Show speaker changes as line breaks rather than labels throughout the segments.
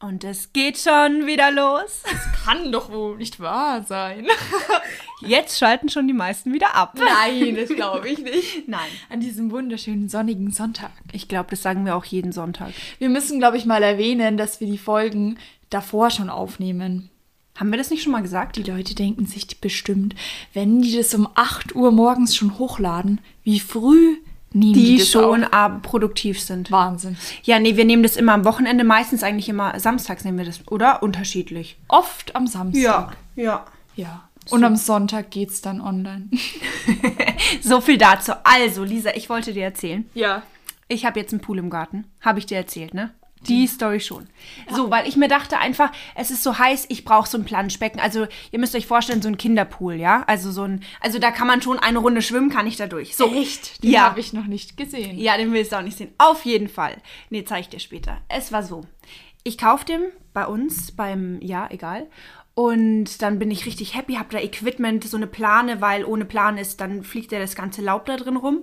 Und es geht schon wieder los.
Kann doch wohl nicht wahr sein.
Jetzt schalten schon die meisten wieder ab.
Nein, das glaube ich nicht.
Nein.
An diesem wunderschönen sonnigen Sonntag.
Ich glaube, das sagen wir auch jeden Sonntag.
Wir müssen, glaube ich, mal erwähnen, dass wir die Folgen davor schon aufnehmen.
Haben wir das nicht schon mal gesagt?
Die Leute denken sich bestimmt, wenn die das um 8 Uhr morgens schon hochladen, wie früh nehmen die,
Die schon ab- produktiv sind.
Wahnsinn.
Ja, nee, wir nehmen das immer am Wochenende, meistens eigentlich immer samstags nehmen wir das, oder? Unterschiedlich.
Oft am Samstag.
ja.
Ja. Und am Sonntag geht's dann online.
So viel dazu. Also, Lisa, ich wollte dir erzählen.
Ja.
Ich habe jetzt einen Pool im Garten. Habe ich dir erzählt, ne? Die Story schon. So, weil ich mir dachte einfach, es ist so heiß, ich brauche so ein Planschbecken. Also, ihr müsst euch vorstellen, so ein Kinderpool, ja? Also so ein, also da kann man schon eine Runde schwimmen, kann ich da durch. So.
Echt? Den
Ja.
habe ich noch nicht gesehen.
Ja, den willst du auch nicht sehen. Auf jeden Fall. Nee, zeig ich dir später. Es war so. Ich kauf den bei uns beim, ja, egal. Und dann bin ich richtig happy, hab da Equipment, so eine Plane, weil ohne Plane ist, dann fliegt ja das ganze Laub da drin rum.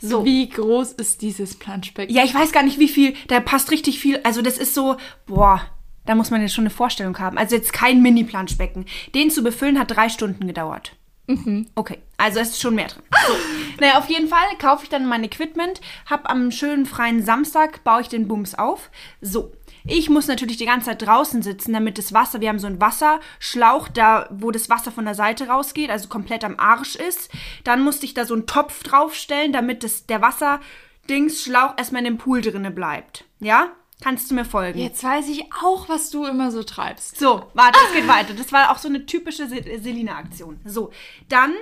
So.
Wie groß ist dieses Planschbecken?
Ja, ich weiß gar nicht, wie viel. Da passt richtig viel. Also, das ist so, boah, da muss man jetzt schon eine Vorstellung haben. Also, jetzt kein Mini-Planschbecken. Den zu befüllen hat drei Stunden gedauert. Okay, also es ist schon mehr drin. So. naja, auf jeden Fall kaufe ich dann mein Equipment, hab am schönen freien Samstag, baue ich den Bums auf. So. Ich muss natürlich die ganze Zeit draußen sitzen, damit das Wasser, wir haben so einen Wasserschlauch, da, wo das Wasser von der Seite rausgeht, also komplett am Arsch ist. Dann musste ich da so einen Topf draufstellen, damit das, der Wasserdingsschlauch erstmal in dem Pool drinne bleibt. Ja? Kannst du mir folgen?
Jetzt weiß ich auch, was du immer so treibst.
So, warte, es geht weiter. Das war auch so eine typische Se- Selina-Aktion. So, dann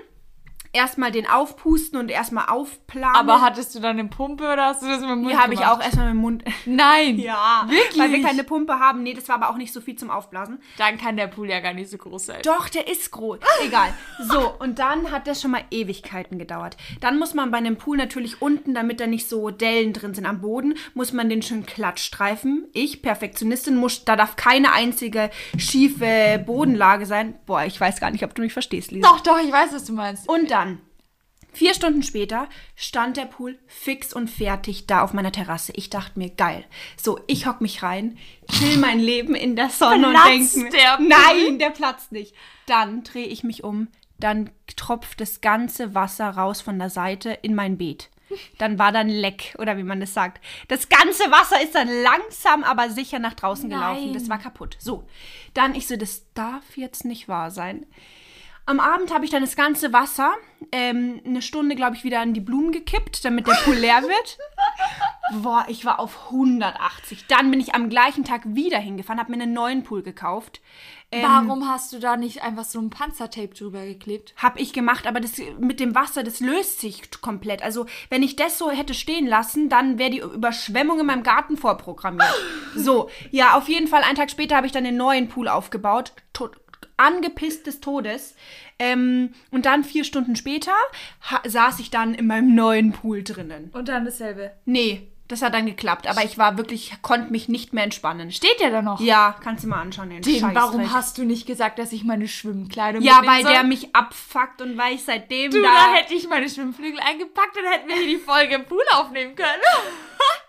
erstmal den aufpusten und erstmal aufplanen.
Aber hattest du dann eine Pumpe oder hast du das mit dem Mund
die habe ich auch erstmal mit dem Mund.
Nein.
Ja,
Wirklich?
Weil wir keine Pumpe haben. Nee, das war aber auch nicht so viel zum Aufblasen.
Dann kann der Pool ja gar nicht so groß sein.
Doch, der ist groß. Egal. So, und dann hat das schon mal Ewigkeiten gedauert. Dann muss man bei einem Pool natürlich unten, damit da nicht so Dellen drin sind am Boden, muss man den schön glatt streifen. Ich, Perfektionistin, muss, da darf keine einzige schiefe Bodenlage sein. Boah, ich weiß gar nicht, ob du mich verstehst, Lisa.
Doch, doch, ich weiß, was du meinst.
Und dann, vier Stunden später, stand der Pool fix und fertig da auf meiner Terrasse. Ich dachte mir, geil. So, ich hock mich rein, chill mein Leben in der Sonne und
Platzt
denke mir, nein, der platzt nicht. Dann drehe ich mich um, dann tropft das ganze Wasser raus von der Seite in mein Beet. Dann war dann Leck, oder wie man das sagt. Das ganze Wasser ist dann langsam, aber sicher nach draußen gelaufen.
Nein.
Das war kaputt. So, dann ich so, das darf jetzt nicht wahr sein. Am Abend habe ich dann das ganze Wasser ähm, eine Stunde, glaube ich, wieder an die Blumen gekippt, damit der Pool leer wird. Boah, ich war auf 180. Dann bin ich am gleichen Tag wieder hingefahren, habe mir einen neuen Pool gekauft. Ähm,
Warum hast du da nicht einfach so ein Panzertape drüber geklebt?
Hab ich gemacht, aber das mit dem Wasser, das löst sich komplett. Also, wenn ich das so hätte stehen lassen, dann wäre die Überschwemmung in meinem Garten vorprogrammiert. So, ja, auf jeden Fall, einen Tag später habe ich dann den neuen Pool aufgebaut. To angepisst des Todes. Ähm, und dann vier Stunden später saß ich dann in meinem neuen Pool drinnen.
Und dann dasselbe.
Nee, das hat dann geklappt, aber ich war wirklich, konnte mich nicht mehr entspannen.
Steht der da noch?
Ja, kannst du mal anschauen, den,
Den,
Scheißdreck.
warum hast du nicht gesagt, dass ich meine Schwimmkleidung
Ja, weil
soll?
der mich abfuckt und weil ich seitdem
Du,
da...
da hätte ich meine Schwimmflügel eingepackt und hätten wir hier die Folge im Pool aufnehmen können.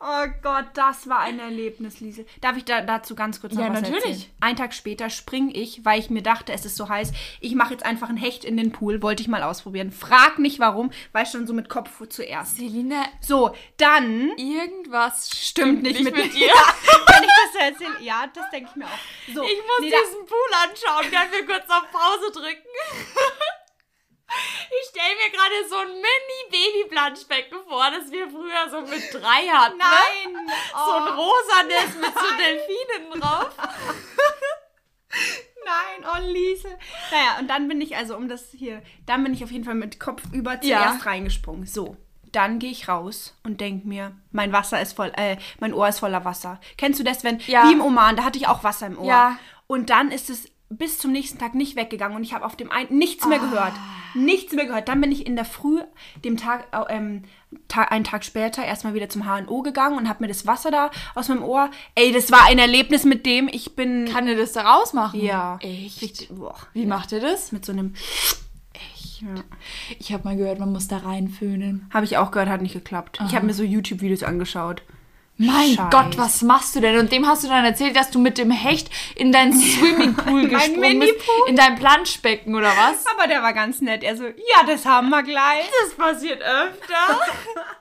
Oh Gott, das war ein Erlebnis, Liesel. Darf ich da, dazu ganz kurz noch
Ja,
was
natürlich.
erzählen? Einen Tag später spring ich, weil ich mir dachte, es ist so heiß. Ich mache jetzt einfach ein Hecht in den Pool. Wollte ich mal ausprobieren. Frag nicht warum, weil schon so mit Kopf zuerst.
Selina,
So, dann...
irgendwas
Stimmt nicht mit,
dir.
dir. Wenn ich das so erzähle. Ja, das denke ich mir auch. So,
Ich muss
nee,
diesen Pool anschauen. Können wir kurz auf Pause drücken? Ich stelle mir gerade so ein Mini-Baby-Planschbecken vor, das wir früher so mit drei hatten. Ne?
Nein!
So ein
Oh,
rosanes mit so Delfinen drauf.
nein, oh Liesel. Naja, und dann bin ich also um das hier, dann bin ich auf jeden Fall mit Kopf über
Ja.
zuerst reingesprungen. So, dann gehe ich raus und denke mir, mein Wasser ist voll, äh, mein Ohr ist voller Wasser. Kennst du das, wenn,
Ja.
wie im Oman, da hatte ich auch Wasser im Ohr.
Ja.
Und dann ist es bis zum nächsten Tag nicht weggegangen und ich habe auf dem einen nichts mehr gehört. Nichts mehr gehört. Dann bin ich in der Früh, dem Tag, äh, ähm, Ta einen Tag später, erstmal wieder zum HNO gegangen und habe mir das Wasser da aus meinem Ohr. Ey, das war ein Erlebnis mit dem, ich bin.
Kann er das da rausmachen?
ja.
Echt?
Richtig, boah,
Wie macht er das?
mit so einem.
Ich habe mal gehört, man muss da reinföhnen.
Habe ich auch gehört, hat nicht geklappt. Ich habe mir so YouTube-Videos angeschaut.
Mein
Scheiß.
Gott, was machst du denn? Und dem hast du dann erzählt, dass du mit dem Hecht in dein Swimmingpool gesprungen bist. In dein Planschbecken oder was?
Aber der war ganz nett. Er so, ja, das haben wir gleich.
Das passiert öfter.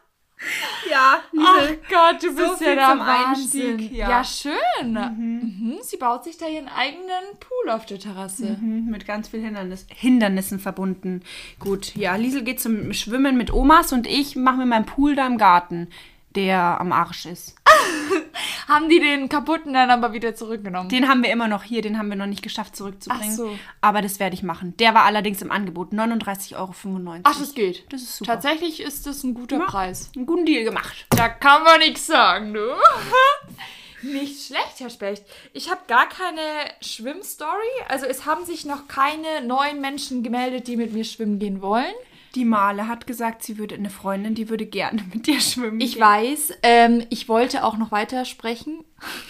Ja,
Ach
Liesel.
Gott, du bist ja
zum
Wahnsinn.
Einstieg,
Ja,
ja.
schön. Mhm. Sie baut sich da ihren eigenen Pool auf der Terrasse.
Mhm, Mit ganz vielen Hindernis, Hindernissen verbunden. Gut, ja, Liesel geht zum Schwimmen mit Omas und ich mache mir meinen Pool da im Garten, der am Arsch ist.
Haben die den kaputten dann aber wieder zurückgenommen?
Den haben wir immer noch hier, den haben wir noch nicht geschafft zurückzubringen.
Ach so.
Aber das werde ich machen. Der war allerdings im Angebot, 39,95 Euro.
Ach, das geht.
Das ist super.
Tatsächlich ist das ein guter
Ja.
Preis.
Einen guten Deal gemacht.
Da kann man nichts sagen, du. Nicht schlecht, Herr Specht. Ich habe gar keine Schwimmstory. Also es haben sich noch keine neuen Menschen gemeldet, die mit mir schwimmen gehen wollen.
Die Male hat gesagt, sie würde eine Freundin, die würde gerne mit dir schwimmen.
Ich
gehen.
weiß, ähm, ich wollte auch noch weiter sprechen.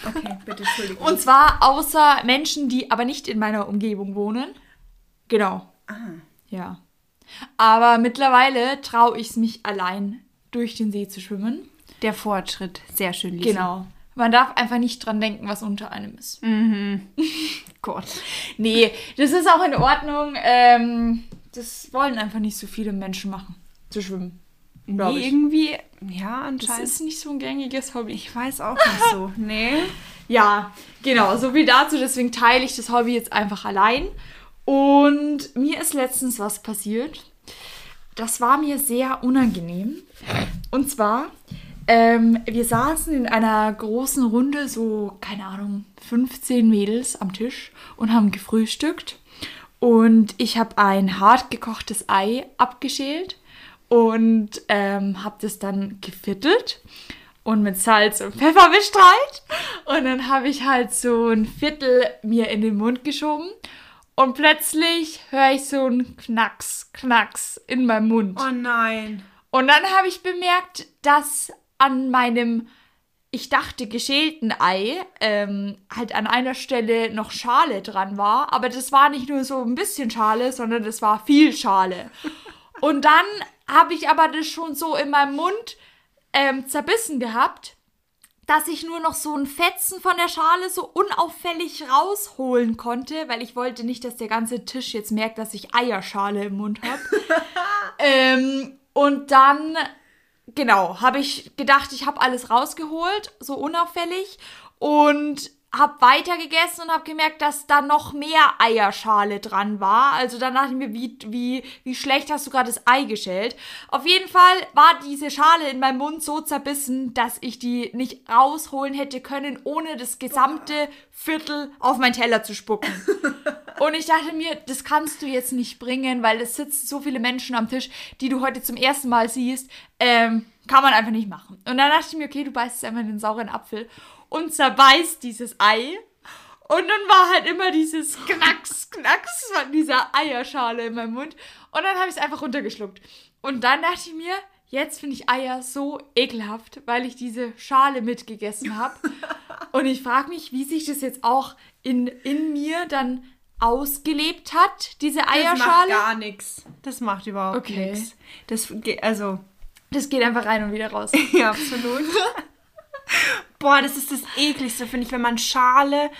Okay, bitte, Entschuldigung.
Und zwar außer Menschen, die aber nicht in meiner Umgebung wohnen. Genau. Ja. Aber mittlerweile traue ich es mich allein durch den See zu schwimmen.
der Fortschritt. Sehr schön, Liesel.
Genau. Man darf einfach nicht dran denken, was unter einem ist.
Gott.
Nee, das ist auch in Ordnung. Ähm, das wollen einfach nicht so viele Menschen machen, zu schwimmen.
Nee,
ich.
irgendwie, ja,
Das
anscheinend.
ist nicht so ein gängiges Hobby.
ich weiß auch nicht so. Nee.
Ja, genau, so viel dazu. Deswegen teile ich das Hobby jetzt einfach allein. Und mir ist letztens was passiert. Das war mir sehr unangenehm. Und zwar, ähm, wir saßen in einer großen Runde, so, keine Ahnung, 15 Mädels am Tisch und haben gefrühstückt. Und ich habe ein hart gekochtes Ei abgeschält und ähm, habe das dann geviertelt und mit Salz und Pfeffer bestreut. Und dann habe ich halt so ein Viertel mir in den Mund geschoben. Und plötzlich höre ich so ein Knacks, Knacks in meinem Mund.
Oh nein.
Und dann habe ich bemerkt, dass an meinem, ich dachte, geschälten Ei ähm, halt an einer Stelle noch Schale dran war. Aber das war nicht nur so ein bisschen Schale, sondern das war viel Schale. Und dann habe ich aber das schon so in meinem Mund ähm, zerbissen gehabt, dass ich nur noch so ein Fetzen von der Schale so unauffällig rausholen konnte, weil ich wollte nicht, dass der ganze Tisch jetzt merkt, dass ich Eierschale im Mund habe. ähm, und dann, genau, habe ich gedacht, ich habe alles rausgeholt, so unauffällig. Und habe weiter gegessen und habe gemerkt, dass da noch mehr Eierschale dran war. Also dann dachte ich mir, wie, wie, wie schlecht hast du gerade das Ei geschält. Auf jeden Fall war diese Schale in meinem Mund so zerbissen, dass ich die nicht rausholen hätte können, ohne das gesamte Viertel auf meinen Teller zu spucken. Und ich dachte mir, das kannst du jetzt nicht bringen, weil es sitzen so viele Menschen am Tisch, die du heute zum ersten Mal siehst. Ähm, kann man einfach nicht machen. Und dann dachte ich mir, okay, du beißt jetzt einfach in den sauren Apfel und zerbeißt dieses Ei. Und dann war halt immer dieses Knacks, Knacks von dieser Eierschale in meinem Mund. Und dann habe ich es einfach runtergeschluckt. Und dann dachte ich mir, jetzt finde ich Eier so ekelhaft, weil ich diese Schale mitgegessen habe. Und ich frage mich, wie sich das jetzt auch in, in mir dann ausgelebt hat, diese
Das macht
Eierschale.
gar nichts. Das macht überhaupt
Okay.
nichts. Das geht, also,
Das geht einfach rein und wieder raus.
ja, absolut. Boah, das ist das ekligste, finde ich, wenn man Schale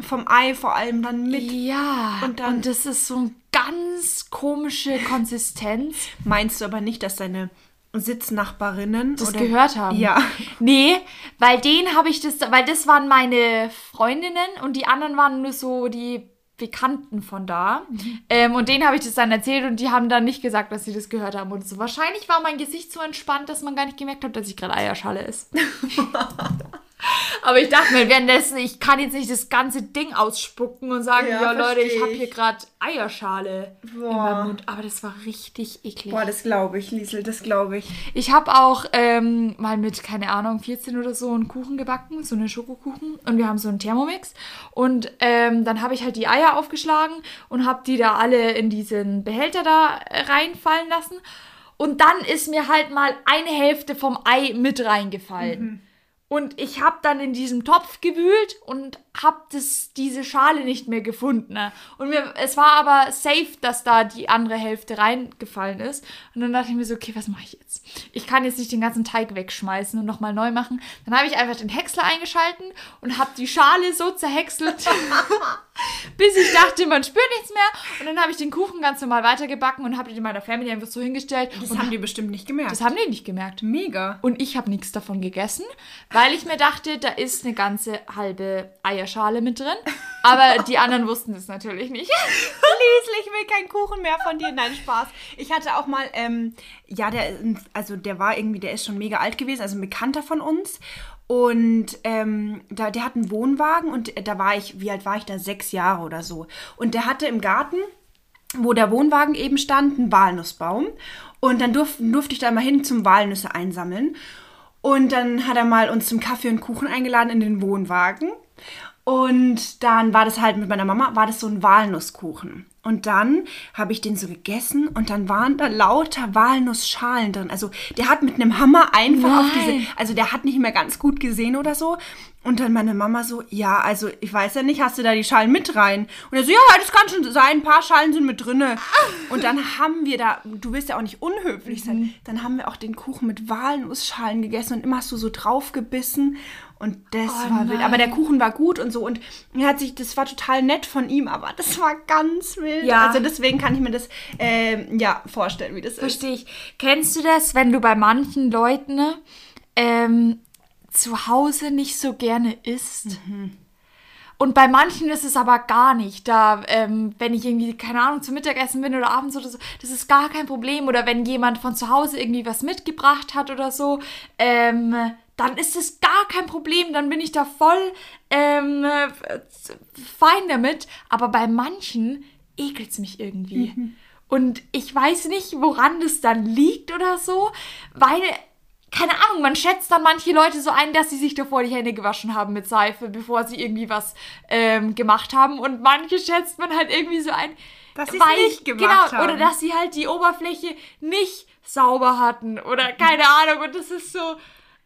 vom Ei vor allem dann mit.
Ja,
Und
und,
dann-
das ist so eine ganz komische Konsistenz.
Meinst du aber nicht, dass deine Sitznachbarinnen
Das
oder-
gehört haben.
Ja.
Nee, weil den habe ich das, weil das waren meine Freundinnen und die anderen waren nur so die Bekannten von da. Ähm, und denen habe ich das dann erzählt und die haben dann nicht gesagt, dass sie das gehört haben und so. Wahrscheinlich war mein Gesicht so entspannt, dass man gar nicht gemerkt hat, dass ich gerade Eierschale ist. Aber ich dachte mir währenddessen, ich kann jetzt nicht das ganze Ding ausspucken und sagen, ja,
Ja,
Leute, ich
versteh
habe
ich.
hier gerade Eierschale in
Boah.
meinem Mund. Aber das war richtig eklig.
Boah, das glaube ich, Liesel, das glaube ich.
Ich habe auch ähm, mal mit, keine Ahnung, 14 oder so einen Kuchen gebacken, so einen Schokokuchen. Und wir haben so einen Thermomix. Und ähm, dann habe ich halt die Eier aufgeschlagen und habe die da alle in diesen Behälter da äh, reinfallen lassen. Und dann ist mir halt mal eine Hälfte vom Ei mit reingefallen. Und ich habe dann in diesem Topf gewühlt und habe diese Schale nicht mehr gefunden. Und mir, es war aber safe, dass da die andere Hälfte reingefallen ist. Und dann dachte ich mir so, okay, was mache ich jetzt? Ich kann jetzt nicht den ganzen Teig wegschmeißen und nochmal neu machen. Dann habe ich einfach den Häcksler eingeschalten und habe die Schale so zerhäckselt, bis ich dachte, man spürt nichts mehr. Und dann habe ich den Kuchen ganz normal weitergebacken und habe den meiner Family einfach so hingestellt.
Das
und
haben die bestimmt nicht gemerkt.
das haben die nicht gemerkt.
Mega.
Und ich habe nichts davon gegessen, weil ich mir dachte, da ist eine ganze halbe Eierschale mit drin. Aber die anderen wussten das natürlich nicht.
Liesl, ich will keinen Kuchen mehr von dir. Nein, Spaß. Ich hatte auch mal, ähm, ja, der, also der war irgendwie, der ist schon mega alt gewesen, also ein Bekannter von uns. Und ähm, da, der hat einen Wohnwagen und da war ich, wie alt war ich da? Sechs Jahre oder so. Und der hatte im Garten, wo der Wohnwagen eben stand, einen Walnussbaum. Und dann durf, durfte ich da mal hin zum Walnüsse einsammeln. Und dann hat er mal uns zum Kaffee und Kuchen eingeladen in den Wohnwagen. Und dann war das halt mit meiner Mama, war das so ein Walnusskuchen. Und dann habe ich den so gegessen und dann waren da lauter Walnussschalen drin. Also der hat mit einem Hammer einfach auf diese,
Nein.
also der hat nicht mehr ganz gut gesehen oder so. Und dann meine Mama so, ja, also ich weiß ja nicht, hast du da die Schalen mit rein? Und er so, ja, das kann schon sein, ein paar Schalen sind mit drinne. Und dann haben wir da, du willst ja auch nicht unhöflich sein, dann haben wir auch den Kuchen mit Walnussschalen gegessen und immer hast du so drauf gebissen. Und das
Oh
war wild. Aber der Kuchen war gut und so. Und er hat sich, das war total nett von ihm, aber das war ganz wild.
Ja.
Also deswegen kann ich mir das ähm, ja vorstellen, wie das ist.
Verstehe ich. Kennst du das, wenn du bei manchen Leuten ne, ähm, zu Hause nicht so gerne isst? Und bei manchen ist es aber gar nicht. Da, ähm, wenn ich irgendwie, keine Ahnung, zum Mittagessen bin oder abends oder so, das ist gar kein Problem. Oder wenn jemand von zu Hause irgendwie was mitgebracht hat oder so, ähm, dann ist es gar kein Problem. Dann bin ich da voll ähm, äh, fein damit. Aber bei manchen ekelt es mich irgendwie. Und ich weiß nicht, woran das dann liegt oder so, weil keine Ahnung, man schätzt dann manche Leute so ein, dass sie sich davor die Hände gewaschen haben mit Seife, bevor sie irgendwie was ähm, gemacht haben. Und manche schätzt man halt irgendwie so ein,
Dass sie's nicht gemacht
genau, Oder
haben.
dass sie halt die Oberfläche nicht sauber hatten oder keine Ahnung. Und das ist so,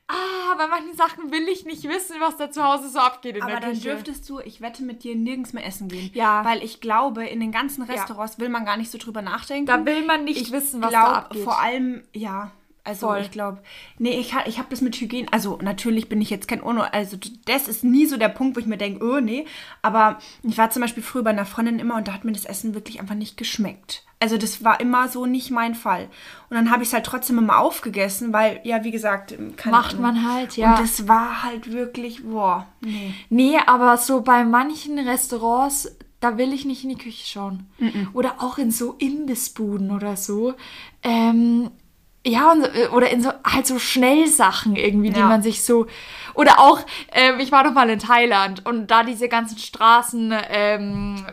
ah, bei manchen Sachen will ich nicht wissen, was da zu Hause so abgeht in
Aber
der
dann
Küche.
dürftest du, ich wette mit dir, nirgends mehr essen gehen.
Ja.
Weil ich glaube, in den ganzen Restaurants will man gar nicht so drüber nachdenken.
Da will man nicht
ich
wissen, was
glaub,
da abgeht.
vor allem, ja. Also
Voll.
ich glaube, nee, ich, ich habe das mit Hygiene, also natürlich bin ich jetzt kein Uno, also das ist nie so der Punkt, wo ich mir denke, oh nee, aber ich war zum Beispiel früher bei einer Freundin immer und da hat mir das Essen wirklich einfach nicht geschmeckt. Also das war immer so nicht mein Fall. Und dann habe ich es halt trotzdem immer aufgegessen, weil, ja, wie gesagt, keine
Macht
Ahnung.
man halt, ja.
Und das war halt wirklich, boah, nee.
Nee, aber so bei manchen Restaurants, da will ich nicht in die Küche schauen. Oder auch in so Imbissbuden oder so. Ähm, ja, und, so- oder in so halt so Schnellsachen irgendwie, die
Ja.
man sich so. Oder auch, ähm, ich war doch mal in Thailand und da diese ganzen Straßen, ähm,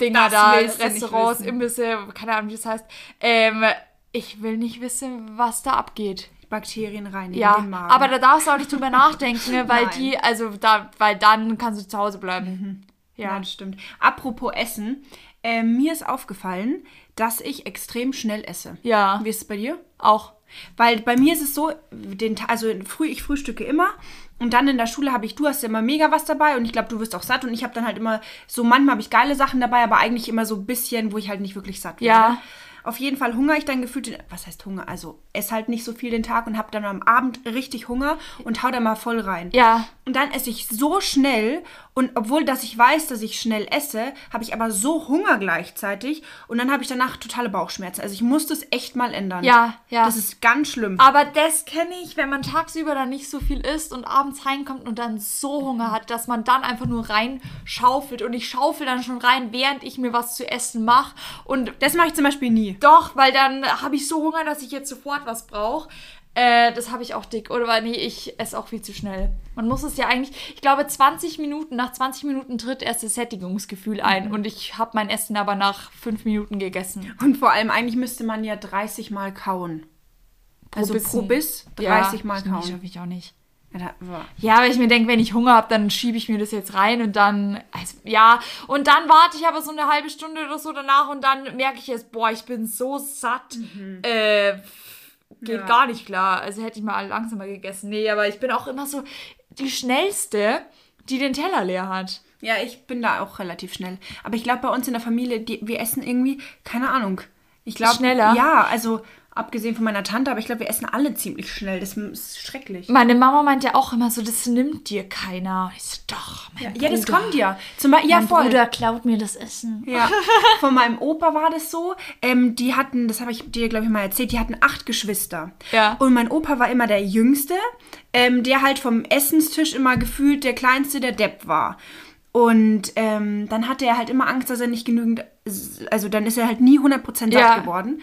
Dinger da, Restaurants. Imbisse, keine Ahnung, wie das heißt. Ähm, ich will nicht wissen, was da abgeht.
Bakterien reinigen
Ja,
den Magen.
aber da darfst du auch nicht drüber nachdenken, ne, weil
Nein.
die, also da, weil dann kannst du zu Hause bleiben.
Ja,
Ja.
das stimmt. Apropos Essen, ähm, mir ist aufgefallen, dass ich extrem schnell esse.
Ja.
Wie ist es bei dir?
Auch.
Weil bei mir ist es so, den, also früh, ich frühstücke immer und dann in der Schule habe ich, du hast ja immer mega was dabei und ich glaube, du wirst auch satt und ich habe dann halt immer, so manchmal habe ich geile Sachen dabei, aber eigentlich immer so ein bisschen, wo ich halt nicht wirklich satt werde.
Ja.
Auf jeden Fall hungere ich dann gefühlt, den- was heißt Hunger? Also esse halt nicht so viel den Tag und habe dann am Abend richtig Hunger und hau da mal voll rein.
Ja.
Und dann esse ich so schnell und obwohl, dass ich weiß, dass ich schnell esse, habe ich aber so Hunger gleichzeitig und dann habe ich danach totale Bauchschmerzen. Also ich muss das echt mal ändern.
Ja, ja.
Das ist ganz schlimm.
Aber das kenne ich, wenn man tagsüber dann nicht so viel isst und abends reinkommt und dann so Hunger hat, dass man dann einfach nur reinschaufelt. Und ich schaufel dann schon rein, während ich mir was zu essen mache. Und
Das mache ich zum Beispiel nie.
Doch, weil dann habe ich so Hunger, dass ich jetzt sofort was brauche. Äh, das habe ich auch dick. Oder weil, nee, ich esse auch viel zu schnell. Man muss es ja eigentlich, ich glaube, 20 Minuten, nach 20 Minuten tritt erst das Sättigungsgefühl ein. Und ich habe mein Essen aber nach 5 Minuten gegessen.
Und vor allem, eigentlich müsste man ja 30 Mal kauen. also
Bissen.
pro Biss 30 Mal
Nee,
kauen.
schaffe ich auch nicht.
Ja,
aber ich mir denke, wenn ich Hunger habe, dann schiebe ich mir das jetzt rein und dann, also, ja, und dann warte ich aber so eine halbe Stunde oder so danach und dann merke ich jetzt, boah, ich bin so satt. Äh, geht
Ja.
gar nicht klar. Also hätte ich mal langsamer gegessen. Nee, aber ich bin auch immer so, die schnellste, die den Teller leer hat.
Ja, ich bin da auch relativ schnell. Aber ich glaube, bei uns in der Familie, die, wir essen irgendwie, keine Ahnung. Ich glaube.
Schneller?
Ja, also abgesehen von meiner Tante, aber ich glaube, wir essen alle ziemlich schnell. Das ist schrecklich.
Meine Mama meint ja auch immer so, das nimmt dir keiner. Ich so, doch, mein
Ja, das
Bruder.
kommt ja. Zum Beispiel, ja,
Mein
voll.
Bruder klaut mir das Essen.
Ja, von meinem Opa war das so. Ähm, die hatten, das habe ich dir, glaube ich, mal erzählt, die hatten acht Geschwister.
Ja.
Und mein Opa war immer der Jüngste, ähm, der halt vom Essenstisch immer gefühlt der Kleinste, der Depp war. Und ähm, dann hatte er halt immer Angst, dass er nicht genügend, also dann ist er halt nie 100% satt
Ja.
geworden.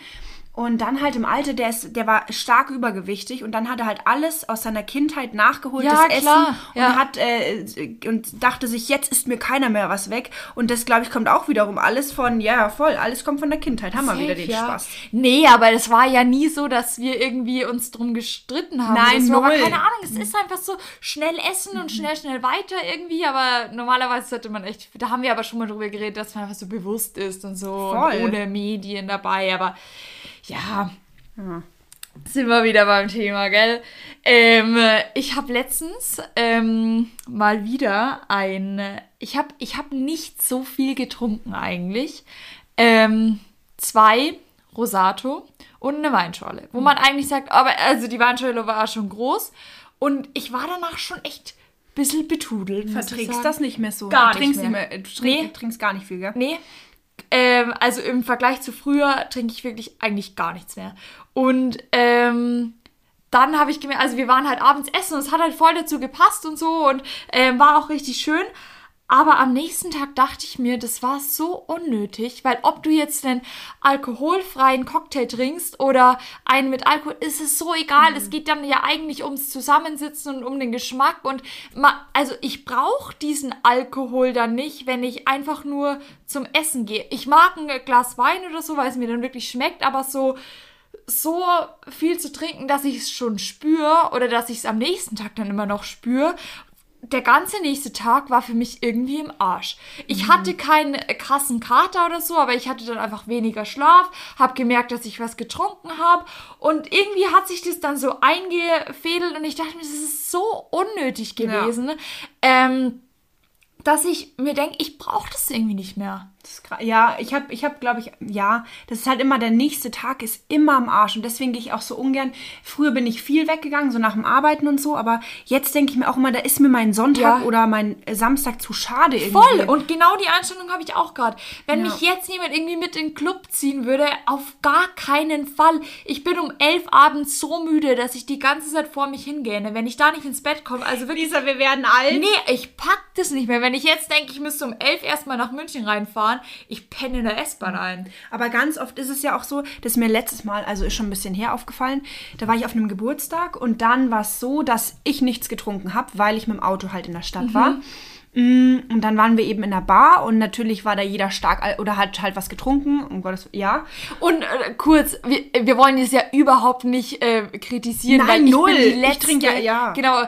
Und dann halt im Alter, der, ist, der war stark übergewichtig und dann hat er halt alles aus seiner Kindheit nachgeholt,
Ja,
das
klar,
Essen und
ja.
hat äh, und dachte sich, jetzt ist mir keiner mehr was weg. Und das, glaube ich, kommt auch wiederum alles von, ja, voll, alles kommt von der Kindheit. Haben wir wieder den
ja.
Spaß.
Nee, aber das war ja nie so, dass wir irgendwie uns drum gestritten haben.
Nein,
das war
null.
keine Ahnung, es ist einfach so schnell essen und schnell, schnell weiter irgendwie, aber normalerweise sollte man echt, da haben wir aber schon mal drüber geredet, dass man einfach so bewusst ist und so und ohne Medien dabei, aber ja, sind wir wieder beim Thema, gell? Ähm, ich habe letztens ähm, mal wieder ein. Ich habe ich hab nicht so viel getrunken eigentlich. Ähm, zwei Rosato und eine Weinschorle. Wo man eigentlich sagt, aber also die Weinschorle war schon groß und ich war danach schon echt ein bisschen betudelt.
Verträgst das nicht mehr so?
Gar
du
nicht
trinkst
mehr.
mehr. Du trink,
Nee.
du trinkst gar nicht viel, gell?
Nee. Ähm, also im Vergleich zu früher trinke ich wirklich eigentlich gar nichts mehr. Und ähm, dann habe ich gemerkt, also wir waren halt abends essen und es hat halt voll dazu gepasst und so und ähm, war auch richtig schön. Aber am nächsten Tag dachte ich mir, das war so unnötig, weil ob du jetzt einen alkoholfreien Cocktail trinkst oder einen mit Alkohol, ist es so egal. Es geht dann ja eigentlich ums Zusammensitzen und um den Geschmack. Und ma, also ich brauche diesen Alkohol dann nicht, wenn ich einfach nur zum Essen gehe. Ich mag ein Glas Wein oder so, weil es mir dann wirklich schmeckt, aber so so viel zu trinken, dass ich es schon spüre oder dass ich es am nächsten Tag dann immer noch spüre. Der ganze nächste Tag war für mich irgendwie im Arsch. Ich hatte keinen krassen Kater oder so, aber ich hatte dann einfach weniger Schlaf, habe gemerkt, dass ich was getrunken habe und irgendwie hat sich das dann so eingefädelt und ich dachte mir, das ist so unnötig gewesen, ähm, dass ich mir denke, ich brauche das irgendwie nicht mehr.
Ja, ich habe, ich hab, glaube ich, ja, das ist halt immer, der nächste Tag ist immer am Arsch und deswegen gehe ich auch so ungern. Früher bin ich viel weggegangen, so nach dem Arbeiten und so, aber jetzt denke ich mir auch immer, da ist mir mein Sonntag
Ja.
oder mein äh, Samstag zu schade irgendwie.
Voll! Und genau die Einstellung habe ich auch gerade. Wenn
Ja.
mich jetzt jemand irgendwie mit in den Club ziehen würde, auf gar keinen Fall. Ich bin um elf abends so müde, dass ich die ganze Zeit vor mich hingähne. Wenn ich da nicht ins Bett komme, also wirklich.
Lisa, wir werden alt.
Nee, ich pack das nicht mehr. Wenn ich jetzt denke, ich müsste um elf erstmal nach München reinfahren, ich penne in der S-Bahn ein.
Aber ganz oft ist es ja auch so, dass mir letztes Mal, also ist schon ein bisschen her aufgefallen, da war ich auf einem Geburtstag und dann war es so, dass ich nichts getrunken habe, weil ich mit dem Auto halt in der Stadt war. Mm, Und dann waren wir eben in der Bar und natürlich war da jeder stark oder hat halt was getrunken, um Gottes ja.
Und äh, kurz, wir, wir wollen das ja überhaupt nicht äh, kritisieren,
Nein,
weil ich
null.
bin die
Ich
letzte.
trinke ja- ja.
Genau,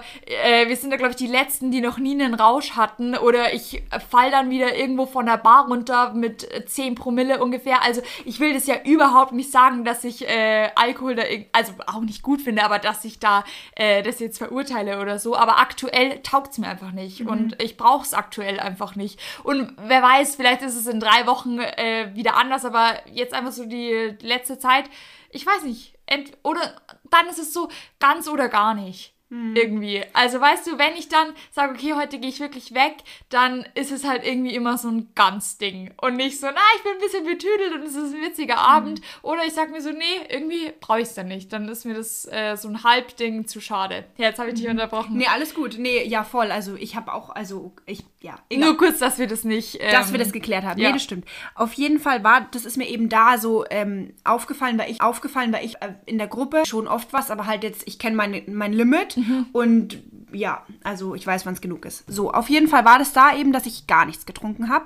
äh, wir sind da glaube ich die letzten, die noch nie einen Rausch hatten oder ich äh, fall dann wieder irgendwo von der Bar runter mit äh, 10 Promille ungefähr. Also ich will das ja überhaupt nicht sagen, dass ich äh, Alkohol da also auch nicht gut finde, aber dass ich da äh, das jetzt verurteile oder so. Aber aktuell taugt's mir einfach nicht
Mhm.
und ich brauche es aktuell einfach nicht. Und wer weiß, vielleicht ist es in drei Wochen äh, wieder anders, aber jetzt einfach so die letzte Zeit, ich weiß nicht, ent oder dann ist es so ganz oder gar nicht.
Mhm.
Irgendwie. Also weißt du, wenn ich dann sage, okay, heute gehe ich wirklich weg, dann ist es halt irgendwie immer so ein ganz Ding. Und nicht so, na, ich bin ein bisschen betüdelt und es ist ein witziger Abend. Oder ich sag mir so, nee, irgendwie brauche ich es dann nicht. Dann ist mir das äh, so ein Halbding zu schade. Ja, jetzt habe ich dich unterbrochen.
Mhm. Nee, alles gut. Nee, ja, voll. Also ich habe auch, also ich, ja, egal.
Nur kurz, dass wir das nicht. Ähm,
dass wir das geklärt haben.
ja.
Nee, das stimmt. Auf jeden Fall war, das ist mir eben da so ähm, aufgefallen, weil ich aufgefallen, weil ich äh, in der Gruppe schon oft was, aber halt jetzt, ich kenne mein, mein Limit
Mhm.
und ja, also ich weiß, wann es genug ist. So, auf jeden Fall war das da eben, dass ich gar nichts getrunken habe.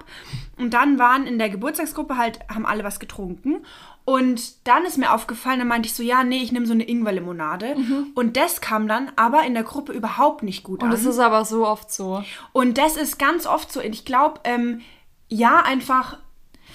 Und dann waren in der Geburtstagsgruppe halt, haben alle was getrunken. Und dann ist mir aufgefallen, dann meinte ich so, ja, nee, ich nehme so eine Ingwerlimonade. Und das kam dann aber in der Gruppe überhaupt nicht gut
Mhm. Und
an.
das ist aber so oft so.
Und das ist ganz oft so. Und ich glaube, ähm, ja, einfach,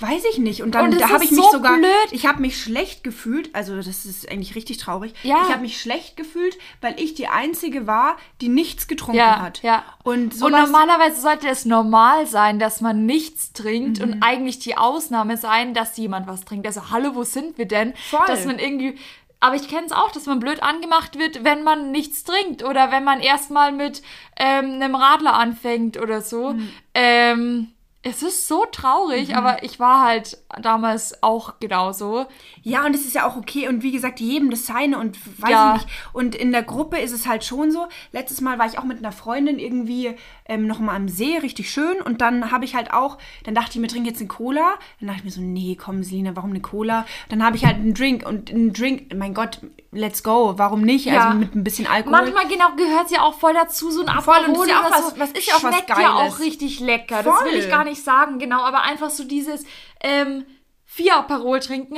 Weiß ich nicht. Und dann da habe ich mich
so
sogar,
blöd.
ich habe mich schlecht gefühlt. Also das ist eigentlich richtig traurig.
Ja.
Ich habe mich schlecht gefühlt, weil ich die einzige war, die nichts getrunken
Ja,
hat.
ja.
Und,
Und normalerweise sollte es normal sein, dass man nichts trinkt
Mhm.
und eigentlich die Ausnahme sein, dass jemand was trinkt. Also, hallo, wo sind wir denn?
Voll.
Dass man irgendwie. Aber ich kenne es auch, dass man blöd angemacht wird, wenn man nichts trinkt oder wenn man erstmal mit ähm, einem Radler anfängt oder so.
Mhm.
Ähm, es ist so traurig, aber ich war halt damals auch genauso.
Ja, und es ist ja auch okay. Und wie gesagt, jedem das seine und weiß
Ja.
ich nicht. Und in der Gruppe ist es halt schon so. Letztes Mal war ich auch mit einer Freundin irgendwie ähm, noch mal am See, richtig schön. Und dann habe ich halt auch, dann dachte ich mir, trink jetzt eine Cola. Dann dachte ich mir so, nee, komm, Selina, warum eine Cola? Dann habe ich halt einen Drink. Und einen Drink, mein Gott, let's go. Warum nicht?
Ja.
Also mit ein bisschen Alkohol.
Manchmal genau gehört ja auch voll dazu, so ein
Voll, und
Aperol
ist ja auch was- was ist ja auch was
Schmeckt ja
Geiles.
auch richtig lecker. Das
Voll.
will ich gar nicht sagen, genau. Aber einfach so dieses ähm, vier Aperol trinken,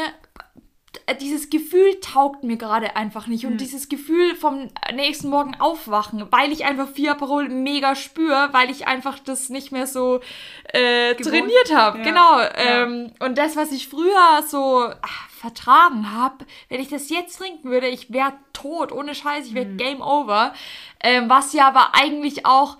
äh, dieses Gefühl taugt mir gerade einfach nicht.
Hm.
Und dieses Gefühl vom nächsten Morgen aufwachen, weil ich einfach vier Aperol mega spüre, weil ich einfach das nicht mehr so äh, trainiert habe.
Ja.
Genau.
Ja.
Ähm, und das, was ich früher so ach, vertragen habe, wenn ich das jetzt trinken würde, ich wäre tot, ohne Scheiß, ich wäre
Mhm.
Game Over. Ähm, was ja aber eigentlich auch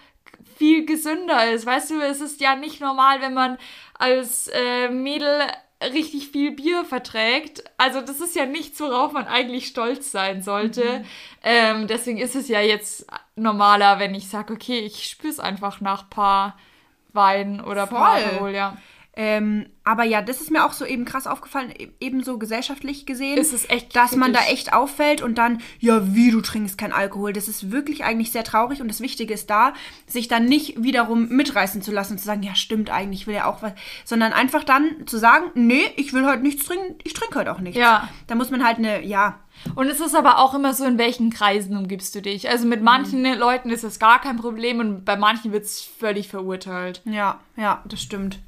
viel gesünder ist. Weißt du, es ist ja nicht normal, wenn man als äh, Mädel richtig viel Bier verträgt. Also das ist ja nichts, worauf man eigentlich stolz sein sollte.
Mhm.
Ähm, deswegen ist es ja jetzt normaler, wenn ich sage, okay, ich spüre es einfach nach paar Wein oder paar
Voll.
Alkohol, ja.
Ähm, aber ja, das ist mir auch so eben krass aufgefallen, e- ebenso gesellschaftlich gesehen.
Ist es echt
Dass man da echt auffällt und dann, ja, wie du trinkst kein Alkohol. Das ist wirklich eigentlich sehr traurig und das Wichtige ist da, sich dann nicht wiederum mitreißen zu lassen und zu sagen, ja, stimmt eigentlich, ich will ja auch was, sondern einfach dann zu sagen, nee, ich will heute nichts trinken, ich trinke heute auch nichts.
Ja.
Da muss man halt eine, ja,
Und es ist aber auch immer so, in welchen Kreisen umgibst du dich. Also
Mhm.
mit manchen Leuten ist das gar kein Problem und bei manchen wird es völlig verurteilt.
ja, ja, das stimmt.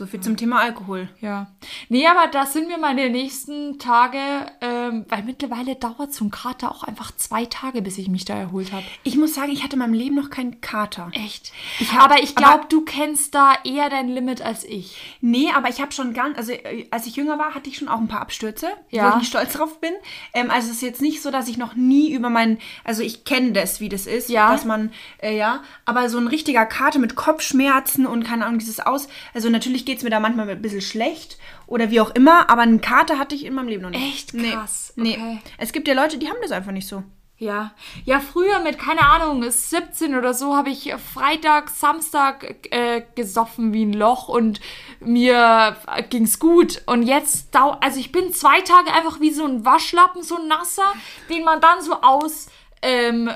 So viel zum Thema Alkohol.
Ja. Nee, aber das sind mir meine nächsten Tage, ähm, weil mittlerweile dauert so ein Kater auch einfach zwei Tage, bis ich mich da erholt habe.
Ich muss sagen, ich hatte in meinem Leben noch keinen Kater.
Echt?
Ich hab-
aber ich glaube, du kennst da eher dein Limit als ich.
Nee, aber ich habe schon ganz, also äh, als ich jünger war, hatte ich schon auch ein paar Abstürze,
Ja.
wo ich nicht stolz drauf bin. Ähm, also es ist jetzt nicht so, dass ich noch nie über meinen, also ich kenne das, wie das ist,
Ja.
dass man, äh, ja, aber so ein richtiger Kater mit Kopfschmerzen und keine Ahnung, dieses Aus, also natürlich geht es mir da manchmal ein bisschen schlecht oder wie auch immer, aber einen Kater hatte ich in meinem Leben noch nicht.
Echt krass,
Nee.
okay.
Es gibt ja Leute, die haben das einfach nicht so.
Ja. Ja, früher mit, keine Ahnung, 17 oder so, habe ich Freitag, Samstag äh, gesoffen wie ein Loch und mir äh, ging's gut. Und jetzt, dau also ich bin zwei Tage einfach wie so ein Waschlappen, so ein nasser, den man dann so auswindet. Ähm,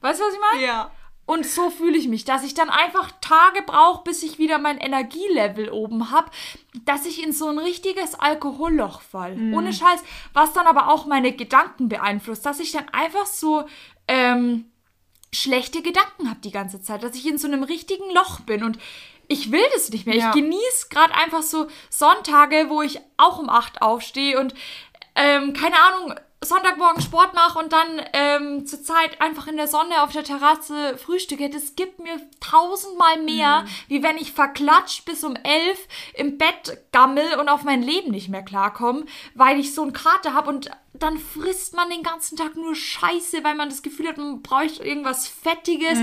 weißt du, was ich meine?
Ja.
Und so fühle ich mich, dass ich dann einfach Tage brauche, bis ich wieder mein Energielevel oben habe, dass ich in so ein richtiges Alkoholloch fall. Ohne Scheiß. Was dann aber auch meine Gedanken beeinflusst, dass ich dann einfach so ähm, schlechte Gedanken habe die ganze Zeit, dass ich in so einem richtigen Loch bin und ich will das nicht mehr.
Ja.
Ich genieße gerade einfach so Sonntage, wo ich auch um 8 aufstehe und ähm, keine Ahnung, Sonntagmorgen Sport mache und dann ähm, zur Zeit einfach in der Sonne auf der Terrasse frühstücke, das gibt mir tausendmal mehr, wie wenn ich verklatscht bis um elf im Bett gammel und auf mein Leben nicht mehr klarkomme, weil ich so einen Kater habe und dann frisst man den ganzen Tag nur Scheiße, weil man das Gefühl hat, man braucht irgendwas Fettiges,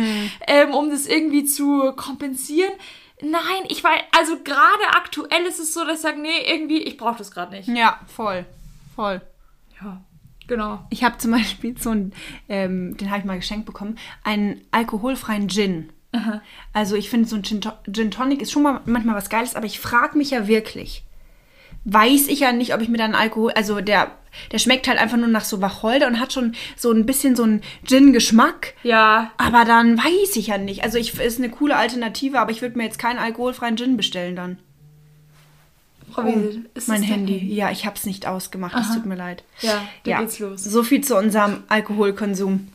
ähm, um das irgendwie zu kompensieren. Nein, ich weiß, also gerade aktuell ist es so, dass ich sage, nee, irgendwie, ich brauche das gerade nicht.
Ja, voll. Voll.
Ja, genau.
Ich habe zum Beispiel so einen, ähm, den habe ich mal geschenkt bekommen, einen alkoholfreien Gin. Also ich finde, so ein Gin, Gin Tonic ist schon mal manchmal was Geiles, aber ich frage mich ja wirklich, weiß ich ja nicht, ob ich mir dann Alkohol, also der, der schmeckt halt einfach nur nach so Wacholder und hat schon so ein bisschen so einen Gin-Geschmack.
Ja,
Aber dann weiß ich ja nicht. Also ich ist eine coole Alternative, aber ich würde mir jetzt keinen alkoholfreien Gin bestellen dann.
Wiesel, ist
mein
dein
Handy. Ja, ich habe es nicht ausgemacht. Es tut mir leid.
Ja, da geht's los.
So viel zu unserem Alkoholkonsum.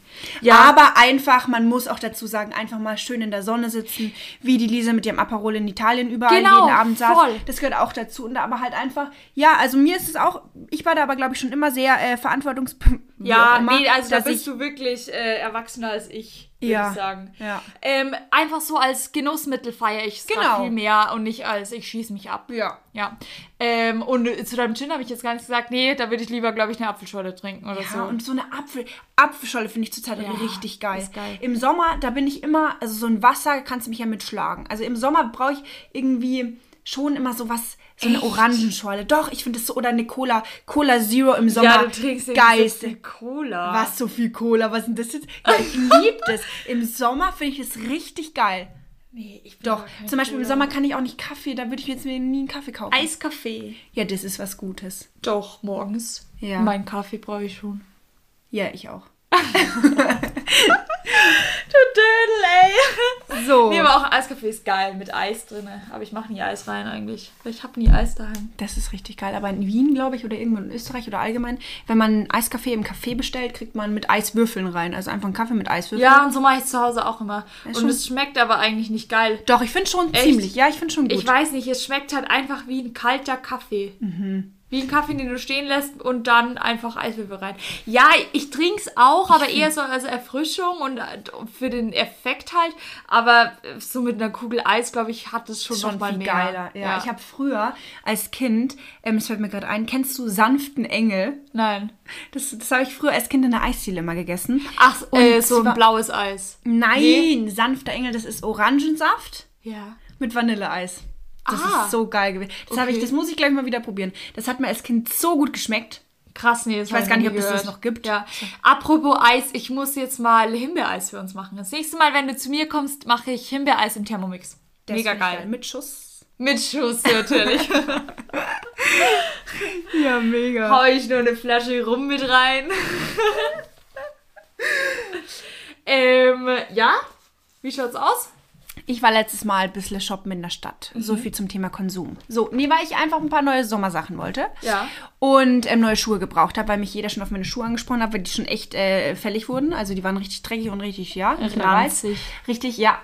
Ja.
Aber einfach, man muss auch dazu sagen, einfach mal schön in der Sonne sitzen, wie die Lisa mit ihrem Aperol in Italien überall
Genau,
jeden Abend saß.
voll.
Das gehört auch dazu. Und aber halt einfach, ja, also mir ist es auch, ich war da aber, glaube ich, schon immer sehr äh, verantwortungsbewusst wie
Ja,
immer,
nee, also da bist du wirklich äh, erwachsener als ich,
Ja,
ich sagen.
ja.
Ähm, einfach so als Genussmittel feiere ich es
Genau.
viel mehr und nicht als ich schieße mich ab.
Ja.
Ja. Ähm, und äh, zu deinem Gin habe ich jetzt gar nicht gesagt, nee, da würde ich lieber, glaube ich, eine Apfelschorle trinken oder
Ja,
so.
und so eine Apfel Apfelscholle finde ich zurzeit
Ja,
richtig geil.
geil.
Im Sommer, da bin ich immer, also so ein Wasser kannst du mich ja mitschlagen. Also im Sommer brauche ich irgendwie schon immer so was, so eine
Echt?
Orangenschorle. Doch, ich finde das so, oder eine Cola, Cola Zero im Sommer.
ja, du trinkst
geil.
so viel Cola.
Was, so viel Cola? Was ist denn das jetzt? Ja, ich liebe das. Im Sommer finde ich das richtig geil.
Nee, ich bin
Doch, zum Beispiel im
Cola.
Sommer kann ich auch nicht Kaffee, da würde ich jetzt mir nie einen Kaffee kaufen.
Eiskaffee.
Ja, das ist was Gutes.
Doch, morgens.
Ja.
Meinen Kaffee brauche ich schon.
Ja, ich auch.
Du Dödel, ey.
So.
Nee, aber auch Eiskaffee ist geil mit Eis drin. Aber ich mache nie Eis rein eigentlich. Ich habe nie Eis daheim.
Das ist richtig geil. Aber in Wien, glaube ich, oder irgendwo in Österreich oder allgemein, wenn man Eiskaffee im Café bestellt, kriegt man mit Eiswürfeln rein. Also einfach einen Kaffee mit Eiswürfeln.
Ja, und so mache ich zu Hause auch immer.
Ja,
und es schmeckt aber eigentlich nicht geil.
Doch, ich finde schon
Echt?
ziemlich. Ja, ich finde schon gut.
Ich weiß nicht, es schmeckt halt einfach wie ein kalter Kaffee. Wie ein Kaffee, den du stehen lässt und dann einfach Eiswürfel rein. Ja, ich trinke es auch, aber eher so als Erfrischung und äh, für den Effekt halt. Aber äh, so mit einer Kugel Eis, glaube ich, hat es schon,
schon
noch mal
viel
mehr.
geiler. Ja, ich habe früher als Kind, ähm, es fällt mir gerade ein, kennst du sanften Engel?
Nein.
Das, das habe ich früher als Kind in der Eisdiele immer gegessen.
Ach, äh,
Und
so ein blaues Eis.
Nein, sanfter Engel, das ist Orangensaft
Ja.
mit Vanilleeis. Das
Ah.
ist so geil gewesen. Das, hab ich,
Okay.
das muss ich gleich mal wieder probieren. Das hat mir als Kind so gut geschmeckt.
Krass, nee, das
Ich weiß gar nicht, ob es das noch gibt.
Ja. Apropos Eis, ich muss jetzt mal Himbeereis für uns machen. Das nächste Mal, wenn du zu mir kommst, mache ich Himbeereis im Thermomix.
Das
Mega
ich
geil.
Mit Schuss.
Mit Schuss natürlich.
Ja, mega.
Hau ich nur eine Flasche rum mit rein. ähm, ja? Wie schaut's aus?
Ich war letztes Mal ein bisschen shoppen in der Stadt.
Mhm.
So viel zum Thema Konsum. So, nee, weil ich einfach ein paar neue Sommersachen wollte.
Ja.
Und ähm, neue Schuhe gebraucht habe, weil mich jeder schon auf meine Schuhe angesprochen hat, weil die schon echt äh, fällig wurden. Also die waren richtig dreckig und richtig, ja.
Ranzig.
Richtig, ja.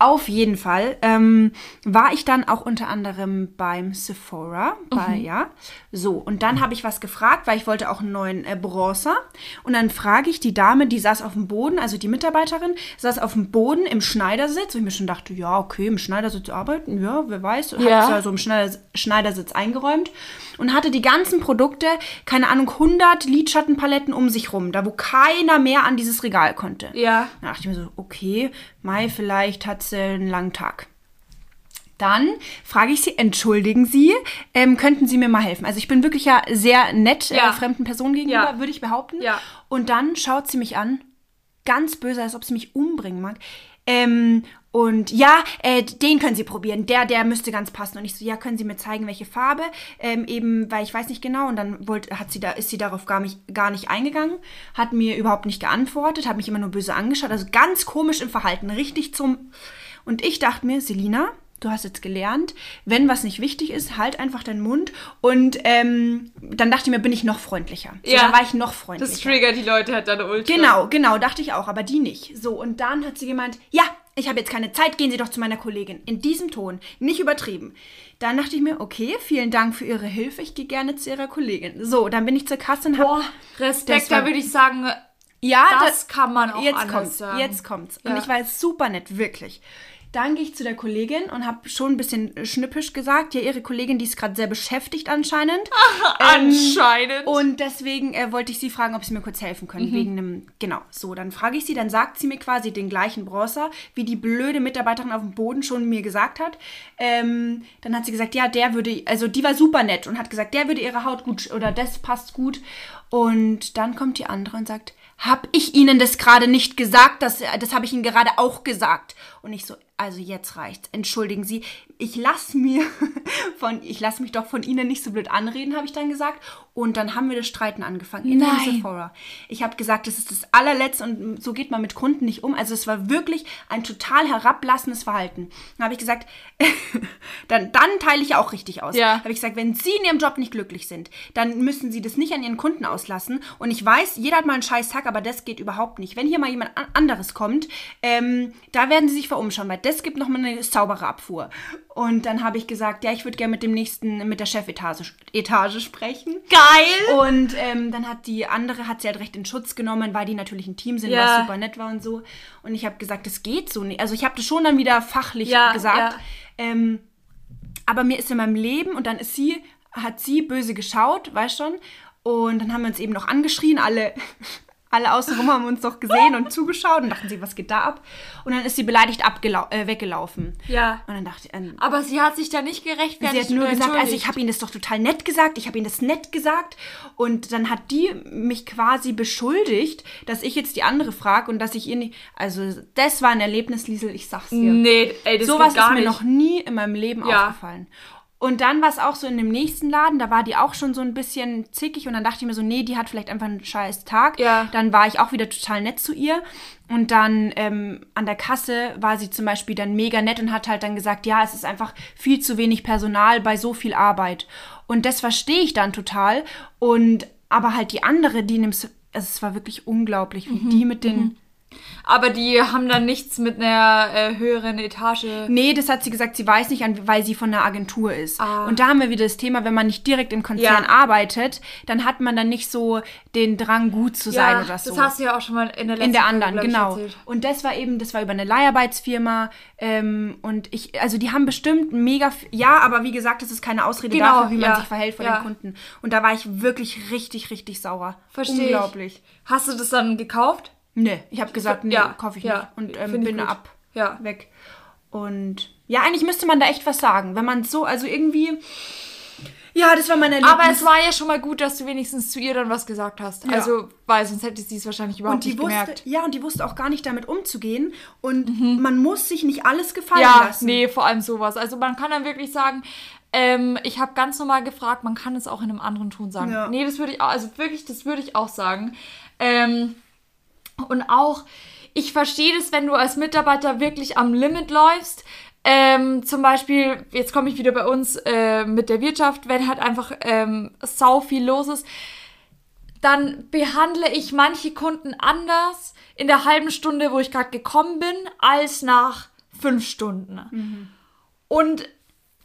Auf jeden Fall ähm, war ich dann auch unter anderem beim Sephora, bei, ja. So, und dann habe ich was gefragt, weil ich wollte auch einen neuen äh, Bronzer. Und dann frage ich die Dame, die saß auf dem Boden, also die Mitarbeiterin, saß auf dem Boden im Schneidersitz. Und ich mir schon dachte, ja, okay, im Schneidersitz arbeiten, ja, wer weiß. Hat
Ja.
sie ja so im Schneider, Schneidersitz eingeräumt und hatte die ganzen Produkte, keine Ahnung, 100 Lidschattenpaletten um sich rum, da wo keiner mehr an dieses Regal konnte.
Ja.
Da dachte ich mir so, okay, Mai, vielleicht hat sie einen langen Tag. Dann frage ich sie, entschuldigen Sie, ähm, könnten Sie mir mal helfen? Also ich bin wirklich ja sehr nett
Ja.
äh, fremden Personen gegenüber,
Ja.
würde ich behaupten.
Ja.
Und dann schaut sie mich an, ganz böse, als ob sie mich umbringen mag. Ähm, und ja, äh, den können Sie probieren. Der, der müsste ganz passen. Und ich so, ja, können Sie mir zeigen, welche Farbe? Ähm, eben, weil ich weiß nicht genau. Und dann wollte, hat sie da, ist sie darauf gar nicht, gar nicht eingegangen, hat mir überhaupt nicht geantwortet, hat mich immer nur böse angeschaut. Also ganz komisch im Verhalten, richtig zum. Und ich dachte mir, Selina, du hast jetzt gelernt, wenn was nicht wichtig ist, halt einfach deinen Mund. Und ähm, dann dachte ich mir, bin ich noch freundlicher. So,
Ja.
dann war ich noch freundlicher.
Das triggert die Leute halt dann ultra.
Genau, genau, dachte ich auch, aber die nicht. So, und dann hat sie gemeint, ja, ich habe jetzt keine Zeit, gehen Sie doch zu meiner Kollegin. In diesem Ton, nicht übertrieben. Dann dachte ich mir, okay, vielen Dank für Ihre Hilfe, ich gehe gerne zu Ihrer Kollegin. So, dann bin ich zur Kasse und hab,
Boah,
Das
Respekt, da würde ich sagen,
ja,
das kann man auch
jetzt
anders
kommt's,
sagen.
jetzt kommt's. Und
Ja.
ich war jetzt super nett, wirklich. Dann gehe ich zu der Kollegin und habe schon ein bisschen schnippisch gesagt, ja, ihre Kollegin, die ist gerade sehr beschäftigt anscheinend.
anscheinend.
Und deswegen äh, wollte ich sie fragen, ob sie mir kurz helfen können. Wegen einem, genau, so, dann frage ich sie, dann sagt sie mir quasi den gleichen Bronzer, wie die blöde Mitarbeiterin auf dem Boden schon mir gesagt hat. Ähm, dann hat sie gesagt, ja, der würde, also die war super nett und hat gesagt, der würde ihre Haut gut, oder das passt gut. Und dann kommt die andere und sagt, hab ich Ihnen das gerade nicht gesagt? Das, das habe ich Ihnen gerade auch gesagt. Und ich so, also jetzt reicht's. Entschuldigen Sie, ich lass mir von, ich lass mich doch von Ihnen nicht so blöd anreden, habe ich dann gesagt. Und dann haben wir das Streiten angefangen in
Nein.
Sephora. Ich habe gesagt, das ist das allerletzte und so geht man mit Kunden nicht um. Also es war wirklich ein total herablassendes Verhalten. Dann habe ich gesagt, dann, dann teile ich auch richtig aus.
Ja.
Habe ich gesagt, wenn Sie in Ihrem Job nicht glücklich sind, dann müssen Sie das nicht an Ihren Kunden rauslassen. Und ich weiß, jeder hat mal einen scheiß Tag, aber das geht überhaupt nicht. Wenn hier mal jemand anderes kommt, ähm, da werden sie sich verumschauen, weil das gibt nochmal eine saubere Abfuhr. Und dann habe ich gesagt, ja, ich würde gerne mit dem nächsten, mit der Chefetage Etage sprechen.
Geil!
Und ähm, dann hat die andere, hat sie halt recht in Schutz genommen, weil die natürlich ein Team sind,
Ja.
was super nett war und so. Und ich habe gesagt, das geht so nicht. Also ich habe das schon dann wieder fachlich
Ja,
gesagt.
ja.
Ähm, aber mir ist in meinem Leben und dann ist sie, hat sie böse geschaut, weißt schon. Und dann haben wir uns eben noch angeschrien, alle, alle außenrum haben uns doch gesehen und zugeschaut und dachten sie, was geht da ab? Und dann ist sie beleidigt äh, weggelaufen.
Ja.
Und dann dachte ich, ähm,
Aber sie hat sich da nicht gerechtfertigt.
Sie hat nur gesagt, also ich habe Ihnen das doch total nett gesagt, ich habe Ihnen das nett gesagt. Und dann hat die mich quasi beschuldigt, dass ich jetzt die andere frage und dass ich ihr nicht. Also, das war ein Erlebnis, Liesel, ich sag's dir.
Nee, ey, das
Sowas
geht gar
ist mir
nicht.
noch nie in meinem Leben
Ja.
aufgefallen. Und dann war es auch so in dem nächsten Laden, da war die auch schon so ein bisschen zickig und dann dachte ich mir so, nee, die hat vielleicht einfach einen scheiß Tag.
Ja.
Dann war ich auch wieder total nett zu ihr. Und dann ähm, an der Kasse war sie zum Beispiel dann mega nett und hat halt dann gesagt, ja, es ist einfach viel zu wenig Personal bei so viel Arbeit. Und das verstehe ich dann total. Und aber halt die andere, die nimmt, also es war wirklich unglaublich, wie
Mhm.
die mit den
Aber die haben dann nichts mit einer äh, höheren Etage.
Nee, das hat sie gesagt, sie weiß nicht, an- weil sie von einer Agentur ist.
Ah.
Und da haben wir wieder das Thema, wenn man nicht direkt im Konzern
Ja.
arbeitet, dann hat man dann nicht so den Drang, gut zu sein oder so.
das hast du ja auch schon mal in der letzten
in der
Folge,
anderen,
ich,
genau.
erzählt.
Und das war eben, das war über eine Leiharbeitsfirma. Ähm, und ich, also die haben bestimmt mega, ja, aber wie gesagt, das ist keine Ausrede
Genau,
dafür, wie man
ja,
sich verhält vor den Kunden. Und da war ich wirklich richtig, richtig sauer.
Verstehe
Unglaublich.
Ich. Hast du das dann gekauft?
Nee, ich habe gesagt, nee,
Ja,
kaufe ich
ja,
nicht. Und ähm, bin ab.
Ja.
Weg. Und ja, eigentlich müsste man da echt was sagen. Wenn man so, also irgendwie. Ja, das war mein Erlebnis.
Aber es war ja schon mal gut, dass du wenigstens zu ihr dann was gesagt hast.
Ja.
Also, weil sonst hätte sie es wahrscheinlich überhaupt
und die
nicht
wusste,
gemerkt.
ja, und die wusste auch gar nicht damit umzugehen. Und man muss sich nicht alles gefallen
Ja,
lassen.
nee, vor allem sowas. Also man kann dann wirklich sagen, ähm, ich habe ganz normal gefragt, man kann es auch in einem anderen Ton sagen.
Ja.
Nee, das würde ich auch, also wirklich, das würde ich auch sagen. Ähm, und auch, ich verstehe das, wenn du als Mitarbeiter wirklich am Limit läufst. Ähm, zum Beispiel, jetzt komme ich wieder bei uns äh, mit der Wirtschaft, wenn halt einfach ähm, sau viel los ist, dann behandle ich manche Kunden anders in der halben Stunde, wo ich gerade gekommen bin, als nach fünf Stunden. Und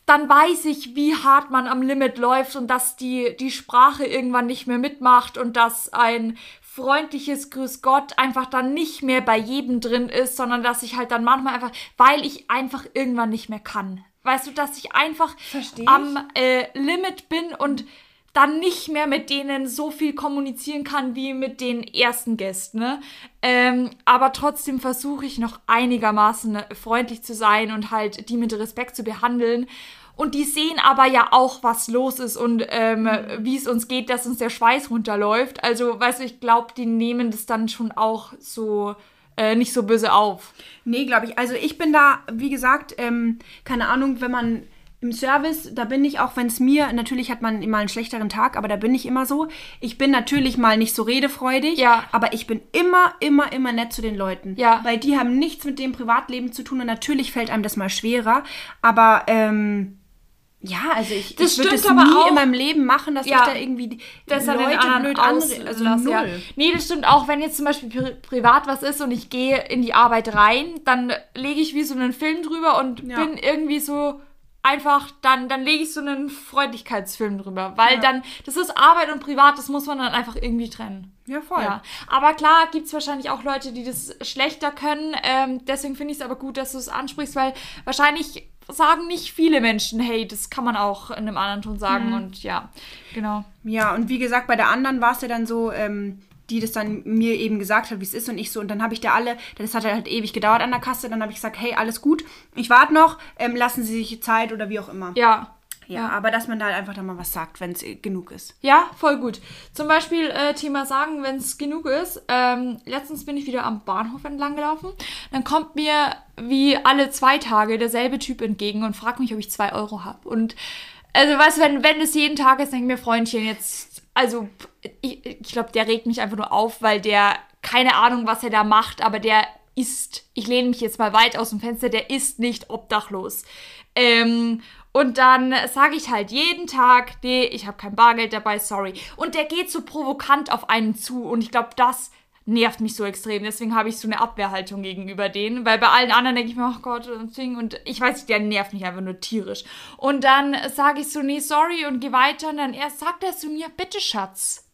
dann weiß ich, wie hart man am Limit läuft und dass die, die Sprache irgendwann nicht mehr mitmacht und dass ein freundliches Grüß Gott einfach dann nicht mehr bei jedem drin ist, sondern dass ich halt dann manchmal einfach, weil ich einfach irgendwann nicht mehr kann. Weißt du, dass ich einfach
ich.
am äh, Limit bin und dann nicht mehr mit denen so viel kommunizieren kann wie mit den ersten Gästen. Ne? Ähm, aber trotzdem versuche ich noch einigermaßen freundlich zu sein und halt die mit Respekt zu behandeln. Und die sehen aber ja auch, was los ist und ähm, wie es uns geht, dass uns der Schweiß runterläuft. Also, weißt du, ich glaube, die nehmen das dann schon auch so äh, nicht so böse auf.
Nee, glaube ich. Also ich bin da, wie gesagt, ähm, keine Ahnung, wenn man im Service, da bin ich auch, wenn es mir, natürlich hat man immer einen schlechteren Tag, aber da bin ich immer so. Ich bin natürlich mal nicht so redefreudig,
Ja.
aber ich bin immer, immer, immer nett zu den Leuten.
Ja.
Weil die haben nichts mit dem Privatleben zu tun und natürlich fällt einem das mal schwerer. Aber ähm, ja, also ich,
Das
ich würde
aber
nie
auch.
in meinem Leben machen, dass
Ja.
ich da irgendwie die
das an den
Leute
anderen
blöd
auslasse.
anre... Also
ja. Nee, das stimmt auch, wenn jetzt zum Beispiel pri privat was ist und ich gehe in die Arbeit rein, dann lege ich wie so einen Film drüber und
Ja.
bin irgendwie so einfach, dann, dann lege ich so einen Freundlichkeitsfilm drüber. Weil
Ja.
dann, das ist Arbeit und privat, das muss man dann einfach irgendwie trennen.
Ja, voll.
Ja, aber klar gibt es wahrscheinlich auch Leute, die das schlechter können. Ähm, deswegen finde ich es aber gut, dass du es ansprichst, weil wahrscheinlich sagen nicht viele Menschen, hey, das kann man auch in einem anderen Ton sagen.
Mhm.
Und ja, genau.
Ja, und wie gesagt, bei der anderen war es ja dann so, ähm, die das dann mir eben gesagt hat, wie es ist und ich so. Und dann habe ich da alle, das hat halt ewig gedauert an der Kasse, dann habe ich gesagt, hey, alles gut, ich warte noch, ähm, lassen Sie sich Zeit oder wie auch immer.
Ja.
Ja, aber dass man da halt einfach dann mal was sagt, wenn es genug ist.
Ja, voll gut. Zum Beispiel äh, Thema sagen, wenn es genug ist. Ähm, letztens bin ich wieder am Bahnhof entlang gelaufen. Dann kommt mir wie alle zwei Tage derselbe Typ entgegen und fragt mich, ob ich zwei Euro habe. Und also weißt du, wenn, wenn es jeden Tag ist, denke ich mir, Freundchen, jetzt, also ich, ich glaube, der regt mich einfach nur auf, weil der keine Ahnung, was er da macht, aber der ist, ich lehne mich jetzt mal weit aus dem Fenster, der ist nicht obdachlos. Ähm, und dann sage ich halt jeden Tag, nee, ich habe kein Bargeld dabei, sorry. Und der geht so provokant auf einen zu. Und ich glaube, das nervt mich so extrem. Deswegen habe ich so eine Abwehrhaltung gegenüber denen. Weil bei allen anderen denke ich mir, ach Gott, und Ding. Und ich weiß nicht, der nervt mich einfach nur tierisch. Und dann sage ich so, nee, sorry und gehe weiter. Und dann erst sagt er zu mir, bitte Schatz.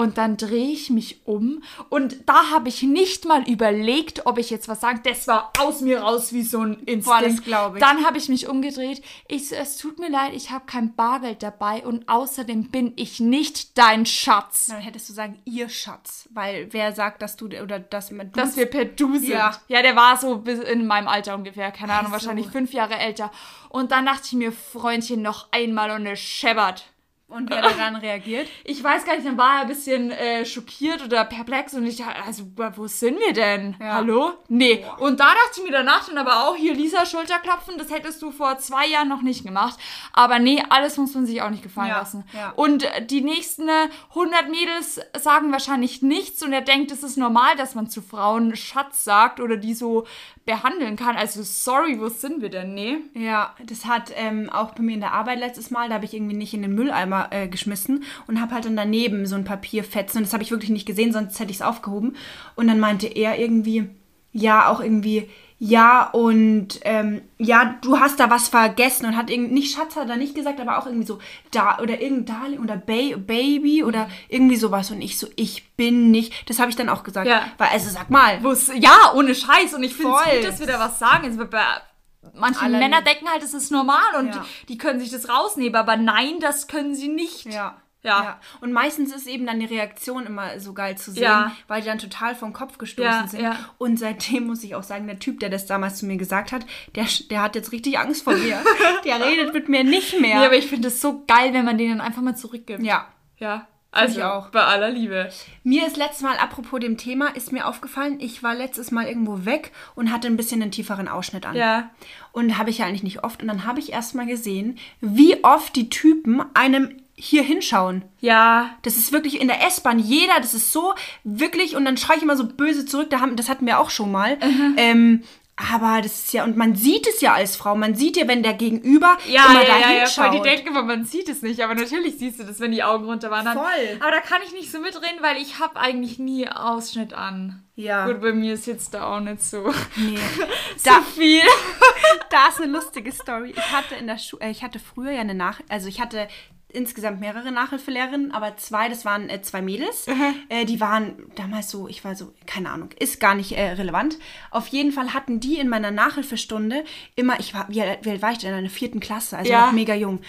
Und dann drehe ich mich um und da habe ich nicht mal überlegt, ob ich jetzt was sage. Das war aus mir raus wie so ein Instinkt.
Glaube ich.
Dann habe ich mich umgedreht. Ich so, es tut mir leid, ich habe kein Bargeld dabei und außerdem bin ich nicht dein Schatz.
Dann hättest du sagen, ihr Schatz. Weil wer sagt, dass du oder dass man
Dass wir per Du sind.
Ja.
Ja, der war so bis in meinem Alter ungefähr. Keine Ahnung,
Ach so.
wahrscheinlich fünf Jahre älter. Und dann dachte ich mir, Freundchen, noch einmal und es scheppert.
Und wer daran reagiert.
Ich weiß gar nicht, dann war er ein bisschen äh, schockiert oder perplex und ich, also, wo sind wir denn?
Ja.
Hallo? Nee. Und da dachte ich mir danach dann aber auch, hier Lisa Schulterklopfen, das hättest du vor zwei Jahren noch nicht gemacht. Aber nee, alles muss man sich auch nicht gefallen
Ja,
lassen.
ja.
Und äh, die nächsten äh, 100 Mädels sagen wahrscheinlich nichts und er denkt, es ist normal, dass man zu Frauen Schatz sagt oder die so behandeln kann. Also, sorry, wo sind wir denn? Nee.
Ja, das hat ähm, auch bei mir in der Arbeit letztes Mal, da habe ich irgendwie nicht in den Mülleimer äh, geschmissen und habe halt dann daneben so ein Papierfetzen und das habe ich wirklich nicht gesehen, sonst hätte ich es aufgehoben. Und dann meinte er irgendwie, ja, auch irgendwie, ja, und ähm, ja, du hast da was vergessen und hat irgendwie, nicht Schatz hat er nicht gesagt, aber auch irgendwie so, da, oder irgendein Darling oder ba Baby oder irgendwie sowas. Und ich so, ich bin nicht, das habe ich dann auch gesagt.
Ja.
Weil, also sag mal,
Wo's, ja, ohne Scheiß. Und ich finde es gut, dass wir da was sagen. Bei manchen
Alle-
Männer denken halt, es ist normal und
Ja.
die, können sich das rausnehmen. Aber nein, das können sie nicht.
Ja.
Ja.
Und meistens ist eben dann die Reaktion immer so geil zu sehen,
Ja.
weil die dann total vom Kopf gestoßen
Ja,
sind.
ja.
Und seitdem muss ich auch sagen, der Typ, der das damals zu mir gesagt hat, der, der hat jetzt richtig Angst vor mir. der redet mit mir nicht mehr.
Ja, aber ich finde es so geil, wenn man denen einfach mal zurückgibt.
ja.
Ja.
Ich
Also
auch.
bei aller Liebe.
Mir ist letztes Mal, apropos dem Thema, ist mir aufgefallen, ich war letztes Mal irgendwo weg und hatte ein bisschen einen tieferen Ausschnitt an.
Ja.
Und habe ich ja eigentlich nicht oft. Und dann habe ich erst mal gesehen, wie oft die Typen einem hier hinschauen.
Ja.
Das ist wirklich in der S-Bahn jeder, das ist so wirklich, und dann schreie ich immer so böse zurück, da haben, das hatten wir auch schon mal. Ähm, aber das ist ja, und man sieht es ja als Frau, man sieht ja, wenn der Gegenüber
Ja,
immer
ja,
da
ja, ja,
hinschaut.
voll. Die denken immer, man sieht es nicht, aber natürlich siehst du das, wenn die Augen runterwandern.
Voll.
Aber da kann ich nicht so mitreden, weil ich habe eigentlich nie Ausschnitt an.
Ja.
Gut, bei mir ist jetzt da auch nicht so,
nee.
so
Da-
viel.
da ist eine lustige Story. Ich hatte in der Schule, äh, ich hatte früher ja eine Nach, also ich hatte insgesamt mehrere Nachhilfelehrerinnen, aber zwei, das waren äh, zwei Mädels. Äh, die waren damals so, ich war so, keine Ahnung, ist gar nicht äh, relevant. Auf jeden Fall hatten die in meiner Nachhilfestunde immer, ich war, wie wie alt war ich denn? In der vierten Klasse, also
Ja.
noch mega jung.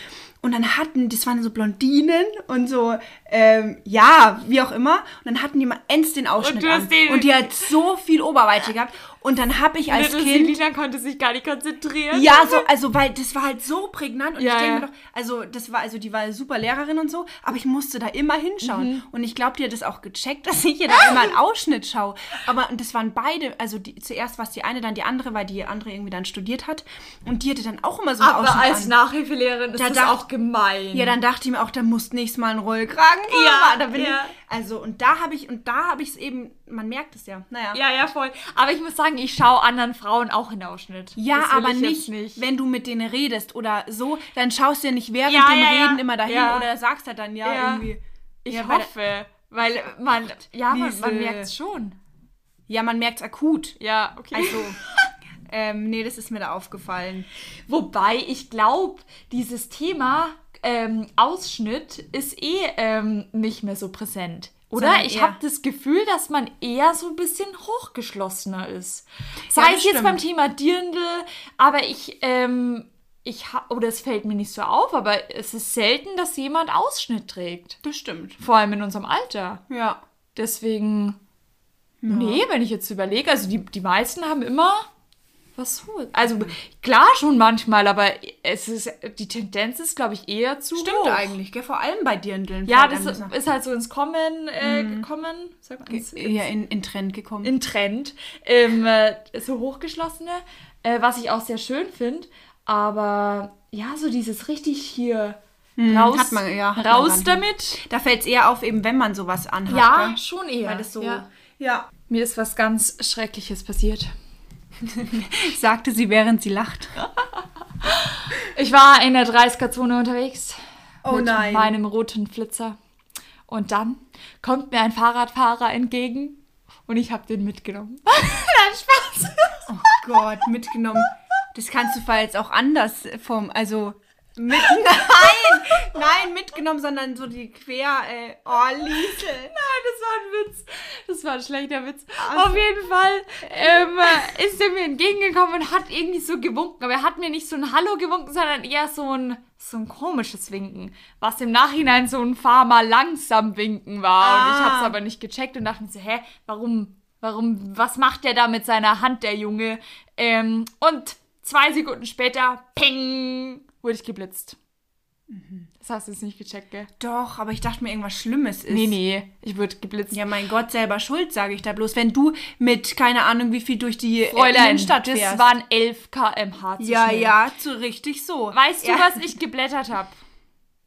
Und dann hatten, das waren so Blondinen und so, ähm, ja, wie auch immer. Und dann hatten die mal ends den Ausschnitt
hast
an.
den-
und die hat so viel Oberweite gehabt. Und dann habe ich als
Little
Kind...
Selina konnte sich gar nicht konzentrieren.
Ja, so, also, weil das war halt so prägnant und
Ja,
ich denke
ja.
mir doch, also, das war, also, die war super Lehrerin und so, aber ich musste da immer hinschauen.
Mhm.
Und ich glaube, die hat das auch gecheckt, dass ich hier da immer einen Ausschnitt schaue. Aber und das waren beide, also, die, zuerst war es die eine, dann die andere, weil die andere irgendwie dann studiert hat. Und die hatte dann auch immer so einen
Aber
Ausschnitt
als
an.
Nachhilfelehrerin ist
Da
das
dacht-
auch gemein.
Ja, dann dachte ich mir auch, da muss nächstes Mal ein Rollkragen. drüber.
Ja,
da bin
ja.
ich, also, und da habe ich, und da habe ich es eben, man merkt es ja. Naja.
Ja, ja, voll. Aber ich muss sagen, ich schaue anderen Frauen auch in Ausschnitt.
Ja, aber
ich
nicht,
jetzt
wenn du mit denen redest oder so, dann schaust du ja nicht während
Ja,
dem
ja, ja.
Reden immer dahin
Ja.
oder sagst halt dann ja,
Ja.
irgendwie.
Ich
Ja, weil-
hoffe. Weil man, ja, man, man merkt es schon.
Ja, man merkt es akut.
Ja, okay.
Also, ähm, nee, das ist mir da aufgefallen.
Wobei ich glaube, dieses Thema ähm, Ausschnitt ist eh ähm, nicht mehr so präsent. Oder? Ich habe das Gefühl, dass man eher so ein bisschen hochgeschlossener ist. Sei
Ja,
es jetzt
stimmt.
beim Thema Dirndl, aber ich, ähm, ich habe, oder es fällt mir nicht so auf, aber es ist selten, dass jemand Ausschnitt trägt.
Das stimmt.
Vor allem in unserem Alter.
Ja.
Deswegen, nee, wenn ich jetzt überlege, also die, die meisten haben immer was hoch. Also klar schon manchmal, aber es ist, die Tendenz ist, glaube ich, eher zu
Stimmt
hoch.
eigentlich, gell? Vor allem bei Dirndeln.
Ja, das ist halt so ins Kommen äh, gekommen, sagt man, ins,
ja in, in Trend gekommen.
in Trend, ähm, äh, so hochgeschlossene, äh, was ich auch sehr schön finde, aber ja, so dieses richtig hier raus,
Hm, hat man- ja,
raus damit.
da fällt es eher auf, eben wenn man sowas anhat.
Ja,
gell?
schon eher.
Weil das so.
ja.
Ja.
Mir ist was ganz Schreckliches passiert.
Sagte sie, während sie lacht.
Ich war in der 30er-Zone unterwegs.
Oh
mit
nein.
meinem roten Flitzer. Und dann kommt mir ein Fahrradfahrer entgegen und ich habe den mitgenommen. Nein, Spaß.
Oh Gott, mitgenommen. Das kannst du vielleicht auch anders vom, also mit, nein, nein, mitgenommen, sondern so die quer, äh, oh, Liesel.
Nein, das war ein Witz. Das war ein schlechter Witz. Auf jeden Fall ähm, ist er mir entgegengekommen und hat irgendwie so gewunken. Aber er hat mir nicht so ein Hallo gewunken, sondern eher so ein, so ein komisches Winken. Was im Nachhinein so ein Fahr mal langsam winken war. Und ich
Ah.
habe es aber nicht gecheckt und dachte mir so, hä, warum, warum, was macht der da mit seiner Hand, der Junge? Ähm, und zwei Sekunden später, peng, wurde ich geblitzt. Das hast du jetzt nicht gecheckt, gell?
Doch, aber ich dachte mir, irgendwas Schlimmes ist.
Nee, nee, ich wurde geblitzt.
Ja, mein Gott, selber schuld, sage ich da bloß. Wenn du mit, keine Ahnung, wie viel durch die äh,
Fräulein,
Innenstadt
das
fährst.
waren 11 km/h zu
ja,
schnell.
ja, so richtig so.
Weißt du,
ja.
was ich geblättert habe?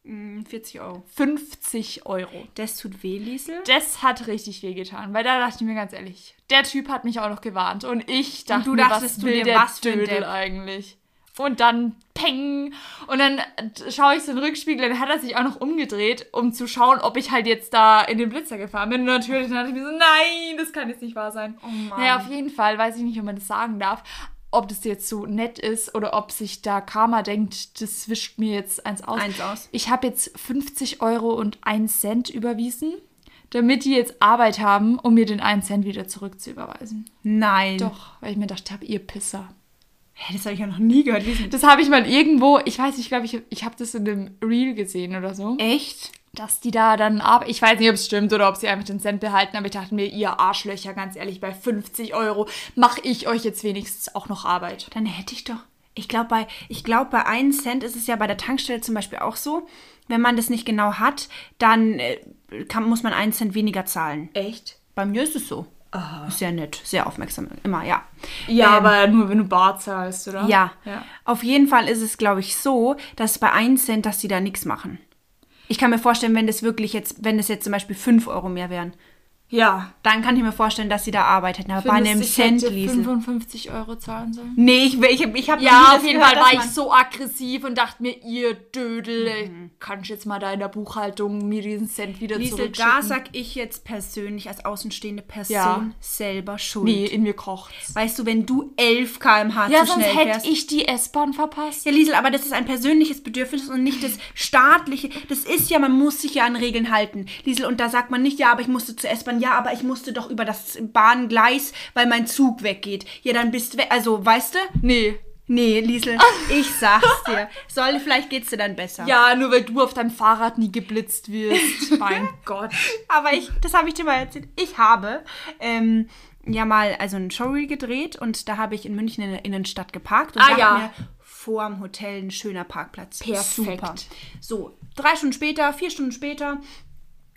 Mm, 40 Euro.
50 Euro.
Das tut weh, Liesel.
Das hat richtig wehgetan, weil da dachte ich mir ganz ehrlich, der Typ hat mich auch noch gewarnt und ich dachte
du
mir,
dachtest
was
du
will
dir,
der
was
Dödel eigentlich? Und dann peng und dann schaue ich so in den Rückspiegel, dann hat er sich auch noch umgedreht, um zu schauen, ob ich halt jetzt da in den Blitzer gefahren bin. Und natürlich dann dachte ich mir so, nein, das kann jetzt nicht wahr sein.
Oh Mann.
Naja, auf jeden Fall, weiß ich nicht, ob man das sagen darf, ob das jetzt so nett ist oder ob sich da Karma denkt, das wischt mir jetzt eins aus.
Eins aus.
Ich habe jetzt 50 Euro und 1 Cent überwiesen, damit die jetzt Arbeit haben, um mir den 1 Cent wieder zurückzuüberweisen.
Nein.
Doch, weil ich mir gedacht habe, ihr Pisser.
Hä, das habe ich ja noch nie gehört.
Das habe ich mal irgendwo, ich weiß nicht, ich glaube, ich, habe das in einem Reel gesehen oder so,
Echt?
dass die da dann arbeiten. Ich weiß nicht, ob es stimmt oder ob sie einfach den Cent behalten, aber ich dachte mir, ihr Arschlöcher, ganz ehrlich, bei 50 Euro mache ich euch jetzt wenigstens auch noch Arbeit.
Dann hätte ich doch. Ich glaube, bei, ich glaub, bei 1 Cent ist es ja bei der Tankstelle zum Beispiel auch so. Wenn man das nicht genau hat, dann äh, kann, muss man 1 Cent weniger zahlen.
Echt?
Bei mir ist es so. Sehr nett, sehr aufmerksam. Immer, ja.
Ja,
Ähm,
aber nur wenn du Bar zahlst, oder?
Ja.
ja.
Auf jeden Fall ist es, glaube ich, so, dass bei 1 Cent, dass sie da nichts machen. Ich kann mir vorstellen, wenn das wirklich jetzt, wenn das jetzt zum Beispiel 5 Euro mehr wären,
Ja.
dann kann ich mir vorstellen, dass sie da arbeiten. Aber bei einem
Findest ich
Cent,
hätte
Liesel.
55 Euro zahlen sollen?
Nee, ich, ich, ich habe
Ja, auf jeden Fall war ich so aggressiv und dachte mir, ihr Dödel, kannst jetzt mal da in der Buchhaltung mir diesen Cent wieder
Liesel,
zurückschicken?
da sag ich jetzt persönlich als außenstehende Person
Ja.
selber schuld.
nee, in mir kocht's.
Weißt du, wenn du 11 km/h
Ja,
zu
sonst
schnell
hätte
fährst.
ich die S-Bahn verpasst.
Ja, Liesel, aber das ist ein persönliches Bedürfnis und nicht das staatliche. Das ist ja, man muss sich ja an Regeln halten. Liesel, und da sagt man nicht, ja, aber ich musste zur S-Bahn, ja, aber ich musste doch über das Bahngleis, weil mein Zug weggeht. Ja, dann bist du weg. Also, weißt du?
Nee.
Nee, Liesel, ich sag's dir. Soll, vielleicht geht's dir dann besser.
Ja, nur weil du auf deinem Fahrrad nie geblitzt wirst. mein Gott.
Aber ich, das habe ich dir mal erzählt. Ich habe ähm, ja mal also ein Showreel gedreht und da habe ich in München in der Innenstadt geparkt und
Ah, ja.
mir, vor dem Hotel ein schöner Parkplatz.
Perfekt.
Super. So, drei Stunden später, vier Stunden später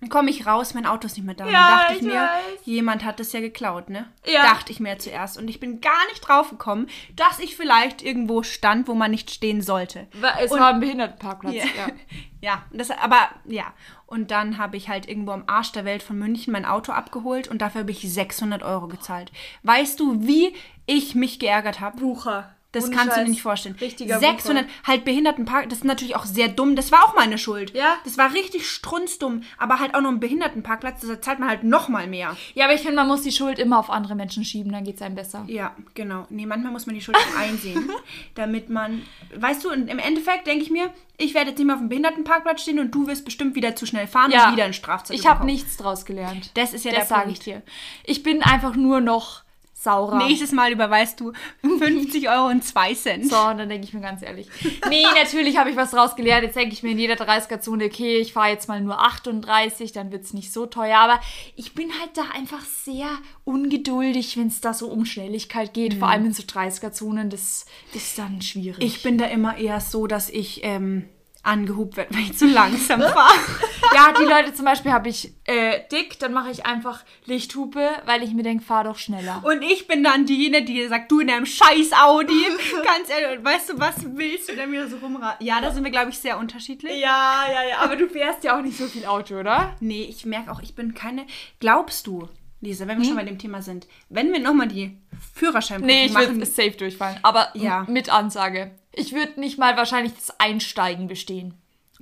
komme ich raus, mein Auto ist nicht mehr da.
Ja,
dann dachte ich
ich
mir,
weiß.
jemand hat es ja geklaut, ne?
Ja.
Dachte ich mir zuerst. Und ich bin gar nicht drauf gekommen, dass ich vielleicht irgendwo stand, wo man nicht stehen sollte.
Es
Und-
war ein Behindertenparkplatz,
ja.
ja.
ja, das, aber ja. Und dann habe ich halt irgendwo am Arsch der Welt von München mein Auto abgeholt und dafür habe ich 600 Euro gezahlt. Weißt du, wie ich mich geärgert habe?
Bucher.
Das
Ohne
kannst du dir nicht vorstellen.
Richtiger
600, halt Behindertenpark, das ist natürlich auch sehr dumm. Das war auch meine Schuld.
Ja.
Das war richtig strunzdumm. Aber halt auch noch ein Behindertenparkplatz, da zahlt man halt noch mal mehr.
Ja, aber ich finde, man muss die Schuld immer auf andere Menschen schieben, dann geht's einem besser.
Ja, genau. Nee, manchmal muss man die Schuld auch einsehen, damit man, weißt du, im Endeffekt denke ich mir, ich werde jetzt nicht mehr auf dem Behindertenparkplatz stehen und du wirst bestimmt wieder zu schnell fahren und wieder einen Strafzettel
Ich habe nichts draus gelernt.
Das ist ja
das
der
sage
Punkt.
ich dir. Ich bin einfach nur noch saurer.
Nächstes Mal überweist du 50 Euro und 2 Cent.
So, und dann denke ich mir ganz ehrlich. Nee, natürlich habe ich was draus gelernt. Jetzt denke ich mir in jeder 30er-Zone, okay, ich fahre jetzt mal nur 38, dann wird es nicht so teuer. Aber ich bin halt da einfach sehr ungeduldig, wenn es da so um Schnelligkeit geht. Vor allem in so 30er-Zonen, das ist dann schwierig.
Ich bin da immer eher so, dass ich ähm, angehubt werde, weil ich zu langsam fahre.
ja, die Leute zum Beispiel habe ich äh, dick, dann mache ich einfach Lichthupe, weil ich mir denke, fahr doch schneller.
Und ich bin dann diejenige, die sagt, du in deinem scheiß Audi, ganz ehrlich, weißt du, was willst du denn wieder so rumraten? Ja, da sind wir, glaube ich, sehr unterschiedlich.
Ja, ja, ja. Aber du fährst ja auch nicht so viel Auto, oder?
Nee, ich merke auch, ich bin keine. Glaubst du, Lisa, wenn wir schon bei dem Thema sind, wenn wir nochmal die Führerscheinprüfung
Nee, ich
machen.
würde safe durchfallen. Aber
Ja.
mit Ansage. Ich würde nicht mal wahrscheinlich das Einsteigen bestehen.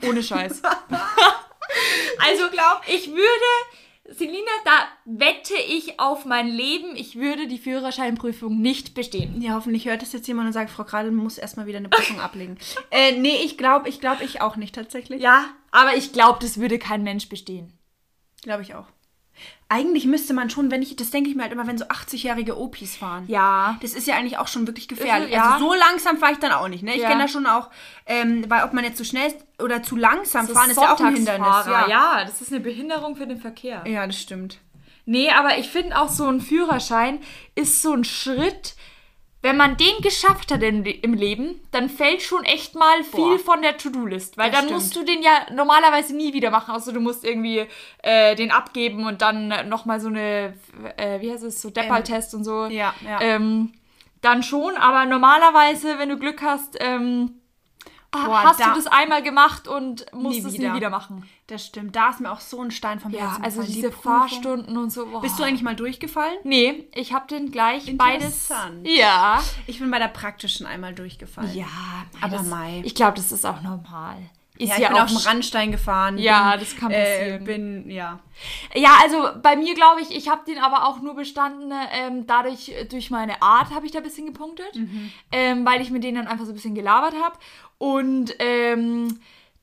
Ohne Scheiß. also, glaub, ich würde, Selina, da wette ich auf mein Leben, ich würde die Führerscheinprüfung nicht bestehen.
Ja, hoffentlich hört das jetzt jemand und sagt, Frau Kradel muss erstmal wieder eine Prüfung ablegen. Äh, nee, ich glaube, ich glaube, ich auch nicht tatsächlich.
Ja, aber ich glaube, das würde kein Mensch bestehen.
Glaube ich auch. Eigentlich müsste man schon, wenn ich, das denke ich mir halt immer, wenn so 80-jährige Opis fahren.
Ja.
Das ist ja eigentlich auch schon wirklich gefährlich.
ja.
Also so langsam fahre ich dann auch nicht. Ne? Ich
Ja.
kenne da schon auch, ähm, weil ob man jetzt zu schnell ist oder zu langsam
Das
fahren, ist ja auch ein Hindernis.
Sonntagsfahrer, ja, das ist eine Behinderung für den Verkehr.
ja, das stimmt.
Nee, aber ich finde auch so ein Führerschein ist so ein Schritt, wenn man den geschafft hat in, im Leben, dann fällt schon echt mal viel
Boah.
von der To-Do-List. Weil
Das
dann
stimmt.
musst du den ja normalerweise nie wieder machen, außer du musst irgendwie äh, den abgeben und dann nochmal so eine, äh, wie heißt es, so Deppal-Test und so.
Ja, ja.
Ähm, dann schon, aber normalerweise, wenn du Glück hast, ähm,
Boah,
hast
da-
du das einmal gemacht und musst
Nie
es
wieder.
nie wieder machen.
Das stimmt. Da ist mir auch so ein Stein vom
Ja,
Herzen
also
gefallen. Die
diese
Prüfung.
Fahrstunden und so. Boah.
Bist du eigentlich mal durchgefallen?
Nee, ich habe den gleich beides. Ja.
Ich bin bei der praktischen einmal durchgefallen.
Ja,
Aber
das,
Mai.
Ich glaube, das ist auch normal. Ist
Ja,
ja,
ich bin
auch
auf dem Randstein gefahren.
Ja,
bin,
das kann
Äh,
passieren.
bin, ja.
Ja, also bei mir glaube ich, ich habe den aber auch nur bestanden, ähm, dadurch, äh, durch meine Art habe ich da ein bisschen gepunktet,
Mhm.
ähm, weil ich mit denen dann einfach so ein bisschen gelabert habe. Und ähm,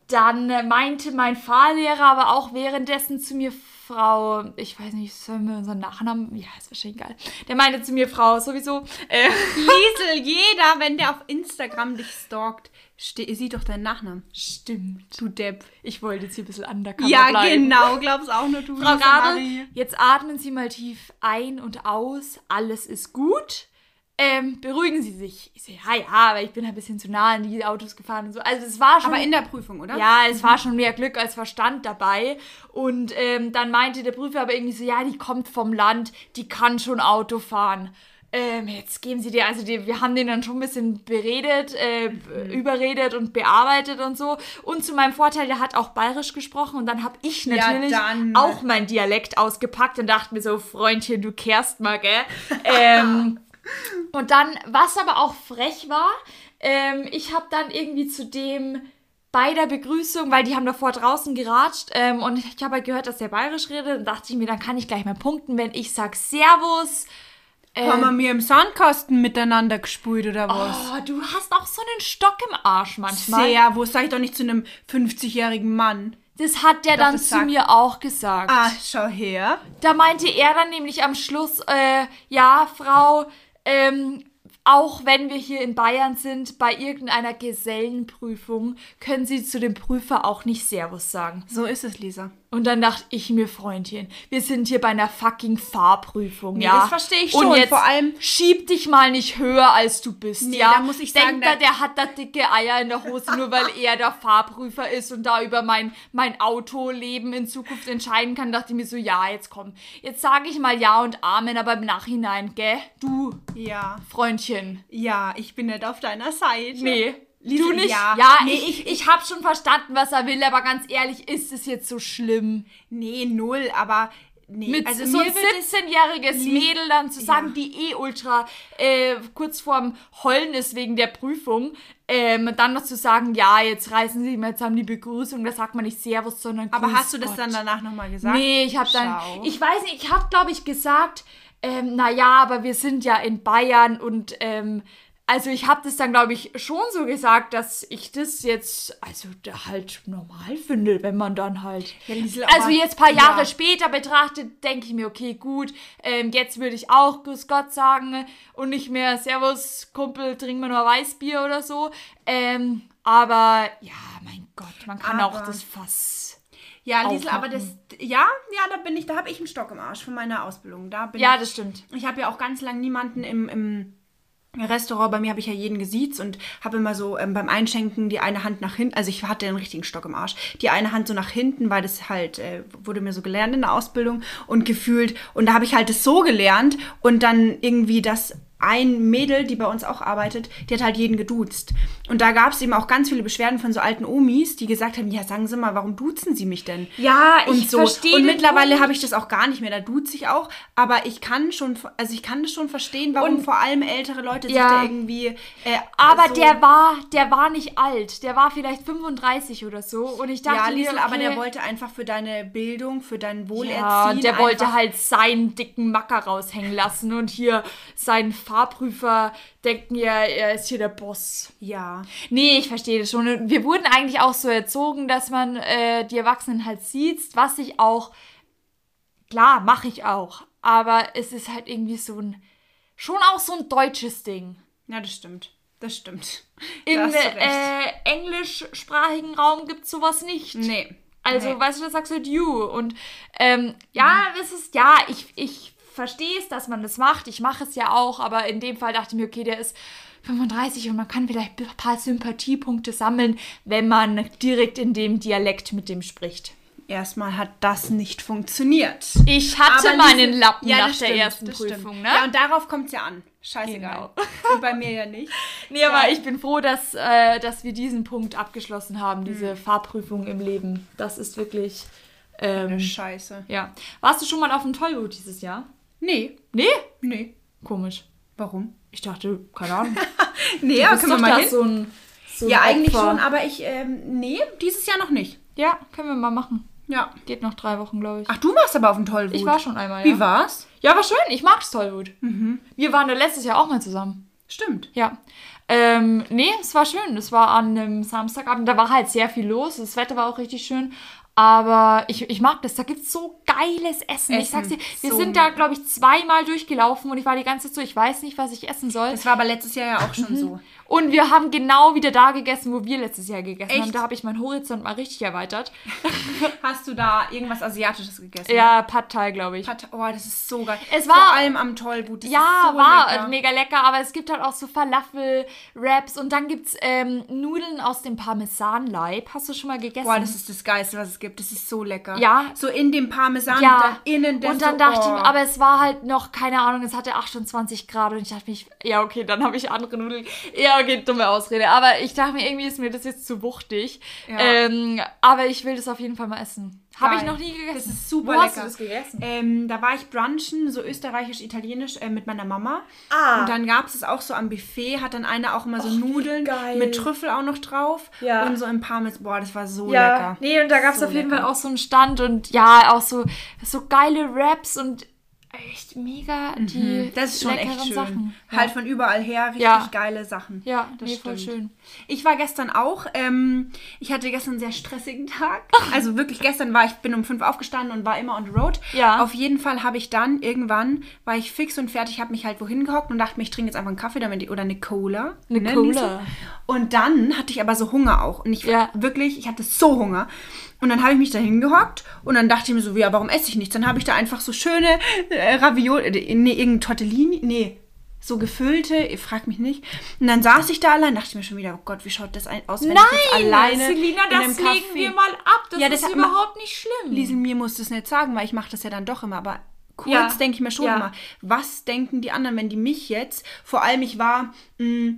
dann meinte mein Fahrlehrer aber auch währenddessen zu mir, Frau, ich weiß nicht, sollen wir unseren Nachnamen? Ja, ist wahrscheinlich geil. Der meinte zu mir, Frau, sowieso, äh,
Liesel, jeder, wenn der auf Instagram dich stalkt, sieht doch deinen Nachnamen.
stimmt.
Du Depp.
Ich wollte jetzt hier ein bisschen undercover
Ja,
bleiben.
genau. Glaubst auch nur du,
Frau
Marie.
jetzt atmen Sie mal tief ein und aus. Alles ist gut. Ähm, beruhigen Sie sich. Ich so, ja, ja, aber ich bin ein bisschen zu nah an die Autos gefahren und so. Also es war schon.
Aber in der Prüfung, oder?
ja, es war schon mehr Glück als Verstand dabei. Und ähm, dann meinte der Prüfer aber irgendwie so, ja, die kommt vom Land, die kann schon Auto fahren. Ähm, jetzt geben Sie dir, also die, wir haben den dann schon ein bisschen beredet, äh, b- überredet und bearbeitet und so. Und zu meinem Vorteil, der hat auch bayerisch gesprochen und dann habe ich
Ja,
natürlich
dann.
auch mein Dialekt ausgepackt und dachte mir so, Freundchen, du kehrst mal, gell? ähm, und dann, was aber auch frech war, ähm, ich habe dann irgendwie zu dem bei der Begrüßung, weil die haben davor draußen geratscht ähm, und ich habe halt gehört, dass der bayerisch redet und dachte ich mir, dann kann ich gleich mal punkten, wenn ich sag Servus.
Haben wir mir im Sandkasten miteinander gespult oder was?
Oh, du hast auch so einen Stock im Arsch manchmal.
Wo sag ich doch nicht zu einem 50-jährigen Mann.
Das hat der dann zu
sagt-
mir auch gesagt.
Ah, schau her.
Da meinte er dann nämlich am Schluss, äh, ja, Frau, ähm, auch wenn wir hier in Bayern sind, bei irgendeiner Gesellenprüfung können Sie zu dem Prüfer auch nicht Servus sagen.
So ist es, Lisa.
Und dann dachte ich mir, Freundchen, wir sind hier bei einer fucking Fahrprüfung,
Nee,
ja.
das verstehe ich
Und
schon.
jetzt
Vor allem-
schieb dich mal nicht höher, als du bist,
Nee,
ja.
da muss ich sagen,
Denkt er,
da-
der hat da dicke Eier in der Hose, nur weil er der Fahrprüfer ist und da über mein, mein Autoleben in Zukunft entscheiden kann, dachte ich mir so, ja, jetzt komm. Jetzt sage ich mal Ja und Amen, aber im Nachhinein, gell? Du,
Ja.
Freundchen.
Ja, ich bin nicht auf deiner Seite.
Nee.
Lisa,
du nicht?
ja.
Ja,
Nee,
ich, ich, ich habe schon verstanden, was er will, aber ganz ehrlich, ist es jetzt so schlimm?
Nee, null, aber. Nee,
mit
also
so
mir
ein
wird es
17-jähriges
lieb-
Mädel dann zu sagen,
Ja.
die eh ultra äh, kurz vorm Heulen ist wegen der Prüfung, ähm, dann noch zu sagen, ja, jetzt reißen sie mal zusammen die Begrüßung, da sagt man nicht Servus, sondern
Aber
Grüß
hast du das
Gott.
dann danach nochmal gesagt?
Nee, ich habe dann, ich weiß nicht, ich habe glaube ich gesagt, ähm, naja, aber wir sind ja in Bayern und ähm, also ich habe das dann glaube ich schon so gesagt, dass ich das jetzt also halt normal finde, wenn man dann halt
Ja, Liesel,
also jetzt ein paar Jahre
ja.
später betrachtet, denke ich mir, okay, gut, ähm, jetzt würde ich auch Grüß Gott sagen und nicht mehr Servus, Kumpel, trink mal nur Weißbier oder so. Ähm, aber ja, mein Gott, man kann auch
Aber-
das Fass.
Ja, Liesel, aber das. Ja, ja, da bin ich, da habe ich einen Stock im Arsch von meiner Ausbildung. Da bin
Ja,
ich,
das stimmt.
Ich habe ja auch ganz lang niemanden im, im Restaurant. Bei mir habe ich ja jeden gesiezt und habe immer so ähm, beim Einschenken die eine Hand nach hinten, also ich hatte einen richtigen Stock im Arsch, die eine Hand so nach hinten, weil das halt, äh, wurde mir so gelernt in der Ausbildung und gefühlt. Und da habe ich halt das so gelernt und dann irgendwie das ein Mädel, die bei uns auch arbeitet, die hat halt jeden geduzt. Und da gab es eben auch ganz viele Beschwerden von so alten Omis, die gesagt haben, ja, sagen Sie mal, warum duzen Sie mich denn?
Ja, ich
und so.
verstehe
Und mittlerweile habe ich das auch gar nicht mehr. Da duze ich auch. Aber ich kann schon, also ich kann das schon verstehen, warum
Und-
vor allem ältere Leute sich
Ja.
da irgendwie. Äh,
Aber
so,
der war, der war nicht alt. Der war vielleicht 35 oder so. Und ich dachte
Ja, Liesel, aber
okay,
der wollte einfach für deine Bildung, für dein
Ja,
Wohlerziehen.
der wollte halt seinen dicken Macker raushängen lassen und hier seinen Fahrprüfer denken ja, er ist hier der Boss.
Ja.
Nee, ich verstehe das schon. Wir wurden eigentlich auch so erzogen, dass man äh, die Erwachsenen halt sieht, was ich auch, klar, mache ich auch. Aber es ist halt irgendwie so ein, schon auch so ein deutsches Ding.
Ja, das stimmt. Das stimmt.
Im äh, englischsprachigen Raum gibt so was nicht.
nee.
Also,
nee.
weißt du, da sagst du halt you. Und ähm, ja, das ist, ja, ich, ich verstehe es, dass man das macht. Ich mache es ja auch, aber in dem Fall dachte ich mir, okay, der ist 35 und man kann vielleicht ein paar Sympathiepunkte sammeln, wenn man direkt in dem Dialekt mit dem spricht.
Erstmal hat das nicht funktioniert.
Ich hatte
Aber
meinen Lappen
Ja,
nach
das
der
stimmt,
ersten Prüfung,
stimmt.
ne?
Ja, und darauf kommt es ja an. Scheißegal.
Genau.
Bei mir ja nicht.
Nee, aber
Geil.
ich bin froh, dass, äh, dass wir diesen Punkt abgeschlossen haben, diese Fahrprüfung im Leben. Das ist wirklich. Ähm,
Scheiße.
ja. Warst du schon mal auf dem Tollwut dieses Jahr?
Nee.
Nee?
Nee.
Komisch.
Warum?
Ich dachte, keine Ahnung.
Nee,
bist
können wir mal
da
hin.
so ein, so
ja, eigentlich
Opfer.
schon, aber ich, ähm, nee, dieses Jahr noch nicht.
Ja, können wir mal machen.
Ja.
Geht noch drei Wochen, glaube ich.
Ach, du warst aber auf dem Tollwut.
ich war schon einmal, ja.
Wie war's?
Ja, war schön. Ich mag's Tollwut. Wir waren ja letztes Jahr auch mal zusammen.
Stimmt.
Ja. Ähm, nee, es war schön. Es war an einem Samstagabend. Da war halt sehr viel los. Das Wetter war auch richtig schön. Aber ich, ich mag das. Da gibt's so geiles Essen. Ich
Essen.
sag's dir, wir
So
sind da, glaube ich, zweimal durchgelaufen und ich war die ganze Zeit so, ich weiß nicht, was ich essen soll.
Das war aber letztes Jahr ja auch
Mhm.
schon so.
Und wir haben genau wieder da gegessen, wo wir letztes Jahr gegessen
Echt?
haben. Da habe ich meinen Horizont mal richtig erweitert.
Hast du da irgendwas Asiatisches gegessen?
Ja, Pad Thai, glaube ich.
Hat, oh, das ist so geil.
Es war-
Vor allem am Tollwut.
Ja,
so
war
lecker.
mega lecker, aber es gibt halt auch so Falafel-Wraps und dann gibt's ähm, Nudeln aus dem Parmesanleib. Hast du schon mal gegessen?
Boah, das ist das Geilste, was es gibt. Das ist so lecker.
Ja.
So in dem Parmesan,
ja,
da innen das
und dann
so,
dachte
oh.
ich, aber es war halt noch, keine Ahnung, es hatte 28 Grad und ich dachte mir, ich- ja, okay, dann habe ich andere Nudeln. Ja, okay, dumme Ausrede. Aber ich dachte mir, irgendwie ist mir das jetzt zu wuchtig.
Ja.
Ähm, aber ich will das auf jeden Fall mal essen. Habe ich noch nie gegessen.
Das ist super
Wo hast du
lecker.
das gegessen?
Ähm, da war ich brunchen, so österreichisch-italienisch äh, mit meiner Mama.
Ah.
Und dann gab es es auch so am Buffet, hat dann einer auch immer so Nudeln
geil.
mit Trüffel auch noch drauf.
Ja.
Und so im Parmesan. Boah, das war so
Ja,
lecker.
nee, und da gab es
So
auf jeden
lecker.
Fall auch so einen Stand und ja, auch so, so geile Raps und echt mega die
Das ist schon
leckeren
echt schön.
Sachen. Ja.
Halt von überall her richtig
Ja.
geile Sachen.
ja,
das
nee, voll schön.
Ich war gestern auch, ähm, ich hatte gestern einen sehr stressigen Tag. Also wirklich gestern war ich, bin um fünf aufgestanden und war immer on the road.
Ja.
Auf jeden Fall habe ich dann irgendwann, war ich fix und fertig, habe mich halt wohin gehockt und dachte mir, ich trinke jetzt einfach einen Kaffee damit, oder eine Cola.
Eine
ne,
Cola.
Lisa? Und dann hatte ich aber so Hunger auch. Und ich
Ja.
wirklich, ich hatte so Hunger. Und dann habe ich mich da hingehockt und dann dachte ich mir so, ja, warum esse ich nichts? Dann habe ich da einfach so schöne äh, Ravioli, äh, nee, irgendein Tortellini, nee, so gefüllte, ihr fragt mich nicht. Und dann saß ich da allein, dachte ich mir schon wieder, oh Gott, wie schaut das aus, wenn ich jetzt alleine
Selina,
in
das
einem
legen
Café-
wir mal ab. Das
Ja, das
ist
hat-
überhaupt nicht schlimm.
Liesel, mir musst du es nicht sagen, weil ich mache das ja dann doch immer. Aber kurz
Ja.
denke ich mir schon
Ja.
immer, was denken die anderen, wenn die mich jetzt, vor allem ich war mh,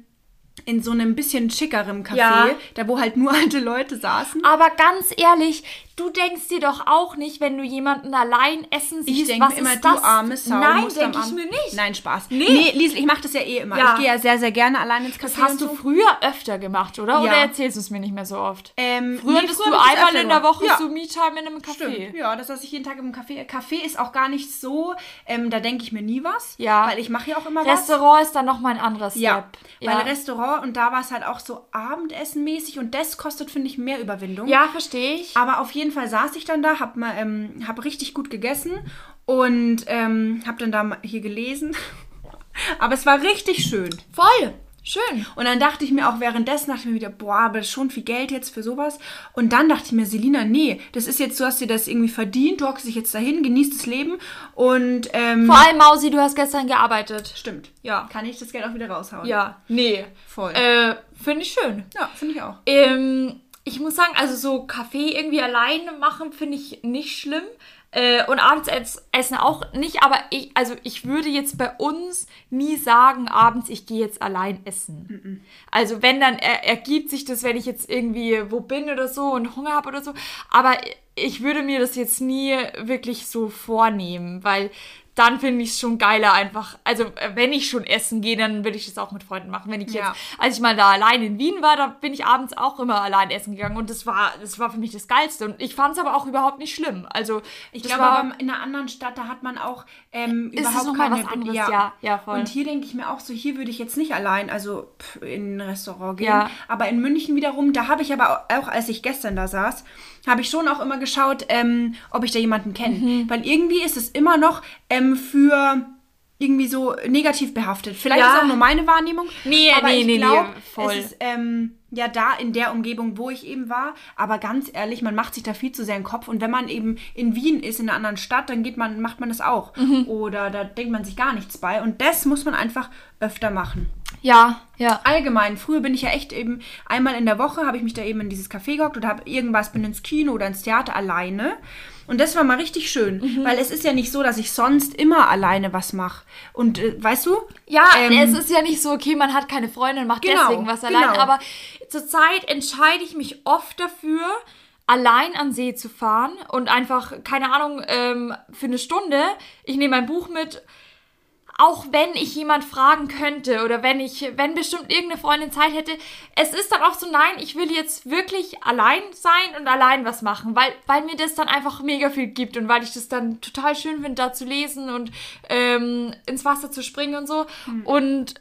in so einem bisschen schickerem Café,
Ja.
da wo halt nur alte Leute saßen.
Aber ganz ehrlich, du denkst dir doch auch nicht, wenn du jemanden allein essen siehst,
Ich denke
was
mir immer,
ist
du
das?
arme Sau.
Nein, denke ich mir nicht.
Nein, Spaß.
Nee.
Nee, Liesel, ich mache das ja eh immer.
Ja.
Ich gehe ja sehr, sehr gerne allein ins Café.
Das hast du
so.
früher öfter gemacht, oder?
Ja.
Oder erzählst du es mir nicht mehr so oft?
Ähm,
Früher
nee,
hattest
früher
du einmal in der. Woche
Ja.
so Me-Time in einem Café.
Stimmt. Ja, das saß ich jeden Tag im Café. Café ist auch gar nicht so, ähm, da denke ich mir nie was.
Ja.
Weil ich mache ja auch immer was.
Restaurant ist dann nochmal ein anderer Step.
Ja, weil Restaurant und da war es halt auch so Abendessenmäßig und das kostet, finde ich, mehr Überwindung.
Ja, verstehe ich.
Aber auf jeden Fall saß ich dann da, hab, mal, ähm, hab richtig gut gegessen und ähm, hab dann da mal hier gelesen. Aber es war richtig schön.
Voll. Schön.
Und dann dachte ich mir auch währenddessen, dachte ich mir wieder, boah, aber das ist schon viel Geld jetzt für sowas. Und dann dachte ich mir, Selina, nee, das ist jetzt, du hast dir das irgendwie verdient, du hockst dich jetzt dahin, genießt das Leben und ähm,
Vor allem, Mausi, du hast gestern gearbeitet.
stimmt.
Ja.
Kann ich das Geld auch wieder raushauen?
Ja. Nee.
Voll.
Äh, finde ich schön.
ja, finde ich auch.
Ähm, ich muss sagen, also so Kaffee irgendwie alleine machen finde ich nicht schlimm. Äh, und abends ess- essen auch nicht, aber ich, also ich würde jetzt bei uns nie sagen, abends, ich gehe jetzt allein essen. Also wenn, dann er, ergibt sich das, wenn ich jetzt irgendwie wo bin oder so und Hunger habe oder so. Aber ich würde mir das jetzt nie wirklich so vornehmen, weil dann finde ich es schon geiler einfach. Also äh, wenn ich schon essen gehe, dann würde ich das auch mit Freunden machen. Wenn ich
Ja.
jetzt, als ich mal da allein in Wien war, da bin ich abends auch immer allein essen gegangen und das war, das war für mich das Geilste. Und ich fand es aber auch überhaupt nicht schlimm. Also
Ich glaube,
war,
in einer anderen Stadt, da hat man auch ähm,
Ist es
überhaupt
mal
keine...
was anderes, ja, ja, voll.
Und hier denke ich mir auch so, hier würde ich jetzt nicht allein, also pff, in ein Restaurant gehen.
Ja.
Aber in München wiederum, da habe ich aber auch, als ich gestern da saß, habe ich schon auch immer geschaut, ähm, ob ich da jemanden kenne.
Mhm.
Weil irgendwie ist es immer noch ähm, für irgendwie so negativ behaftet. Vielleicht
Ja.
ist auch nur meine Wahrnehmung.
Nee,
aber
nee,
ich
nee, nee,
glaub,
voll.
Es ist ähm, ja da in der Umgebung, wo ich eben war. Aber ganz ehrlich, man macht sich da viel zu sehr in den Kopf. Und wenn man eben in Wien ist, in einer anderen Stadt, dann geht man, macht man das auch.
Mhm.
Oder da denkt man sich gar nichts bei. Und das muss man einfach öfter machen.
ja, ja.
Allgemein, früher bin ich ja echt eben einmal in der Woche habe ich mich da eben in dieses Café gehockt oder habe irgendwas, bin ins Kino oder ins Theater alleine. Und das war mal richtig schön,
Mhm.
weil es ist ja nicht so, dass ich sonst immer alleine was mache. Und äh, weißt du?
Ja,
Ähm,
es ist ja nicht so, okay, man hat keine Freunde und macht
Genau,
deswegen was allein.
genau.
Aber zurzeit entscheide ich mich oft dafür, allein an See zu fahren und einfach, keine Ahnung, ähm, für eine Stunde, ich nehme mein Buch mit, auch wenn ich jemand fragen könnte oder wenn ich, wenn bestimmt irgendeine Freundin Zeit hätte, es ist dann auch so, nein, ich will jetzt wirklich allein sein und allein was machen, weil, weil mir das dann einfach mega viel gibt und weil ich das dann total schön finde, da zu lesen und ähm, ins Wasser zu springen und so. Und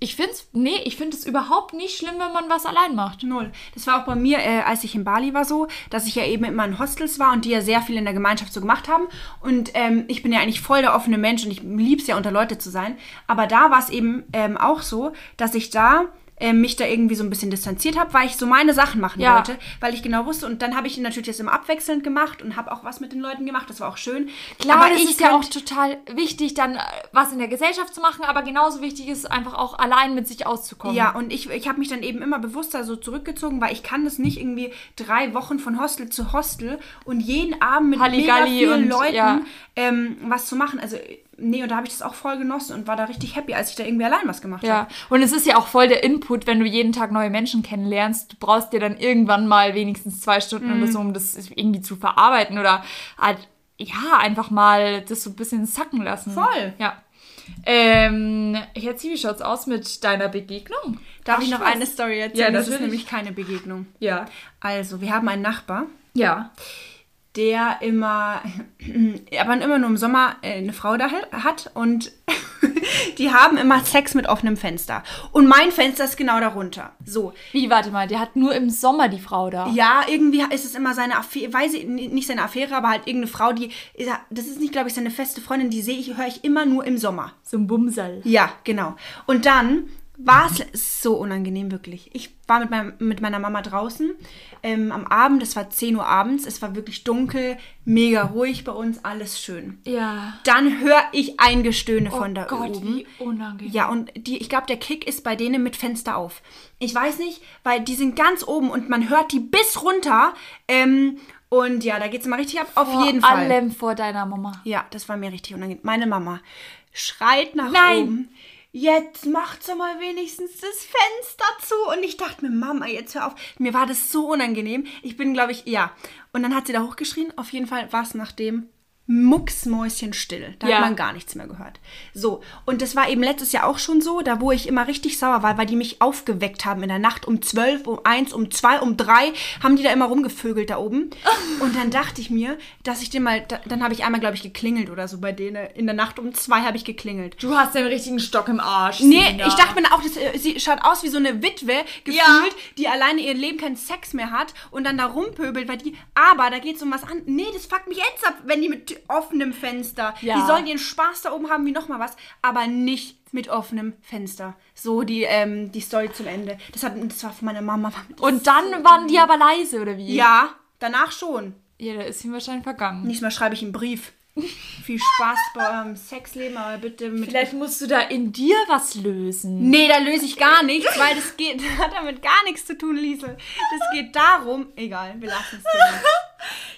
ich finde es, nee, ich finde es überhaupt nicht schlimm, wenn man was allein macht.
Null. Das war auch bei mir, äh, als ich in Bali war, so, dass ich ja eben immer in Hostels war und die ja sehr viel in der Gemeinschaft so gemacht haben. Und ähm, ich bin ja eigentlich voll der offene Mensch und ich liebe es ja, unter Leute zu sein. Aber da war es eben ähm, auch so, dass ich da ähm, mich da irgendwie so ein bisschen distanziert habe, weil ich so meine Sachen machen
Ja.
wollte, weil ich genau wusste. Und dann habe ich natürlich das immer abwechselnd gemacht und habe auch was mit den Leuten gemacht. Das war auch schön.
Klar,
aber
das ist ja auch total wichtig, dann äh, was in der Gesellschaft zu machen, aber genauso wichtig ist einfach auch allein mit sich auszukommen.
Ja, und ich, ich habe mich dann eben immer bewusster so zurückgezogen, weil ich kann das nicht irgendwie drei Wochen von Hostel zu Hostel und jeden Abend mit
Halligalli
mega vielen
und-
Leuten
ja.
ähm, was zu machen. Also, nee, und da habe ich das auch voll genossen und war da richtig happy, als ich da irgendwie allein was gemacht habe.
Ja, und es ist ja auch voll der Input, wenn du jeden Tag neue Menschen kennenlernst. Du brauchst dir dann irgendwann mal wenigstens zwei Stunden
Mhm.
oder so, um das irgendwie zu verarbeiten oder halt, ja, einfach mal das so ein bisschen sacken lassen.
Voll.
Ja. Ähm, Herzi, wie schaut's aus mit deiner Begegnung?
Darf
Ach,
ich noch
Spaß.
eine Story erzählen?
Ja,
das ist
natürlich.
nämlich keine Begegnung.
Ja.
Also, wir haben einen Nachbar,
Ja.
Der immer, aber immer nur im Sommer äh, eine Frau da hat und die haben immer Sex mit offenem Fenster. Und mein Fenster ist genau darunter. So,
Wie, warte mal, der hat nur im Sommer die Frau da.
Ja, irgendwie ist es immer seine Affäre, weiß ich, nicht seine Affäre, aber halt irgendeine Frau, die, das ist nicht, glaube ich, seine feste Freundin, die sehe ich, höre ich immer nur im Sommer.
So ein Bumsal.
Ja, genau. Und dann war es so unangenehm, wirklich. Ich war mit, meinem, mit meiner Mama draußen ähm, am Abend, es war 10 Uhr abends, es war wirklich dunkel, mega ruhig bei uns, alles schön.
Ja.
Dann höre ich ein Gestöhne
Oh
von da
Gott,
oben.
wie unangenehm.
Ja, und die, ich glaube, der Kick ist bei denen mit Fenster auf. Ich weiß nicht, weil die sind ganz oben und man hört die bis runter. Ähm, und ja, da geht es immer richtig ab. Auf
Vor
jeden Fall.
allem vor deiner Mama.
Ja, das war mir richtig unangenehm. Meine Mama schreit nach
Nein.
oben. Jetzt macht sie mal wenigstens das Fenster zu. Und ich dachte mir, Mama, jetzt hör auf. Mir war das so unangenehm. Ich bin, glaube ich, ja. Und dann hat sie da hochgeschrien. Auf jeden Fall war es nachdem mucksmäuschenstill. Da
Ja.
hat man gar nichts mehr gehört. So, und das war eben letztes Jahr auch schon so, da wo ich immer richtig sauer war, weil die mich aufgeweckt haben in der Nacht um 12, um 1, um 2, um 3, haben die da immer rumgevögelt da oben. Und dann dachte ich mir, dass ich den mal, da, dann habe ich einmal, glaube ich, geklingelt oder so bei denen. In der Nacht um 2 habe ich geklingelt.
Du hast den richtigen Stock im Arsch.
Nee,
Sina.
ich dachte mir auch, das, äh, sie schaut aus wie so eine Witwe, gefühlt,
Ja.
die alleine ihr Leben keinen Sex mehr hat und dann da rumpöbelt, weil die, aber da geht es um was an. Nee, das fuckt mich jetzt ab, wenn die mit offenem Fenster,
Ja.
die sollen ihren Spaß da oben haben wie nochmal was, aber nicht mit offenem Fenster. So die, ähm, die Story zum Ende. Das, hat, das war von meiner Mama.
Und dann waren die aber leise, oder wie?
Ja, danach schon.
Ja, da ist ihm wahrscheinlich vergangen.
Nächstes Mal schreibe ich einen Brief. Viel Spaß bei eurem Sexleben, aber bitte mit
Vielleicht musst du da in dir was lösen.
Nee, da löse ich gar nichts, weil das geht, das hat damit gar nichts zu tun, Liesel. Das geht darum, egal, wir lassen es.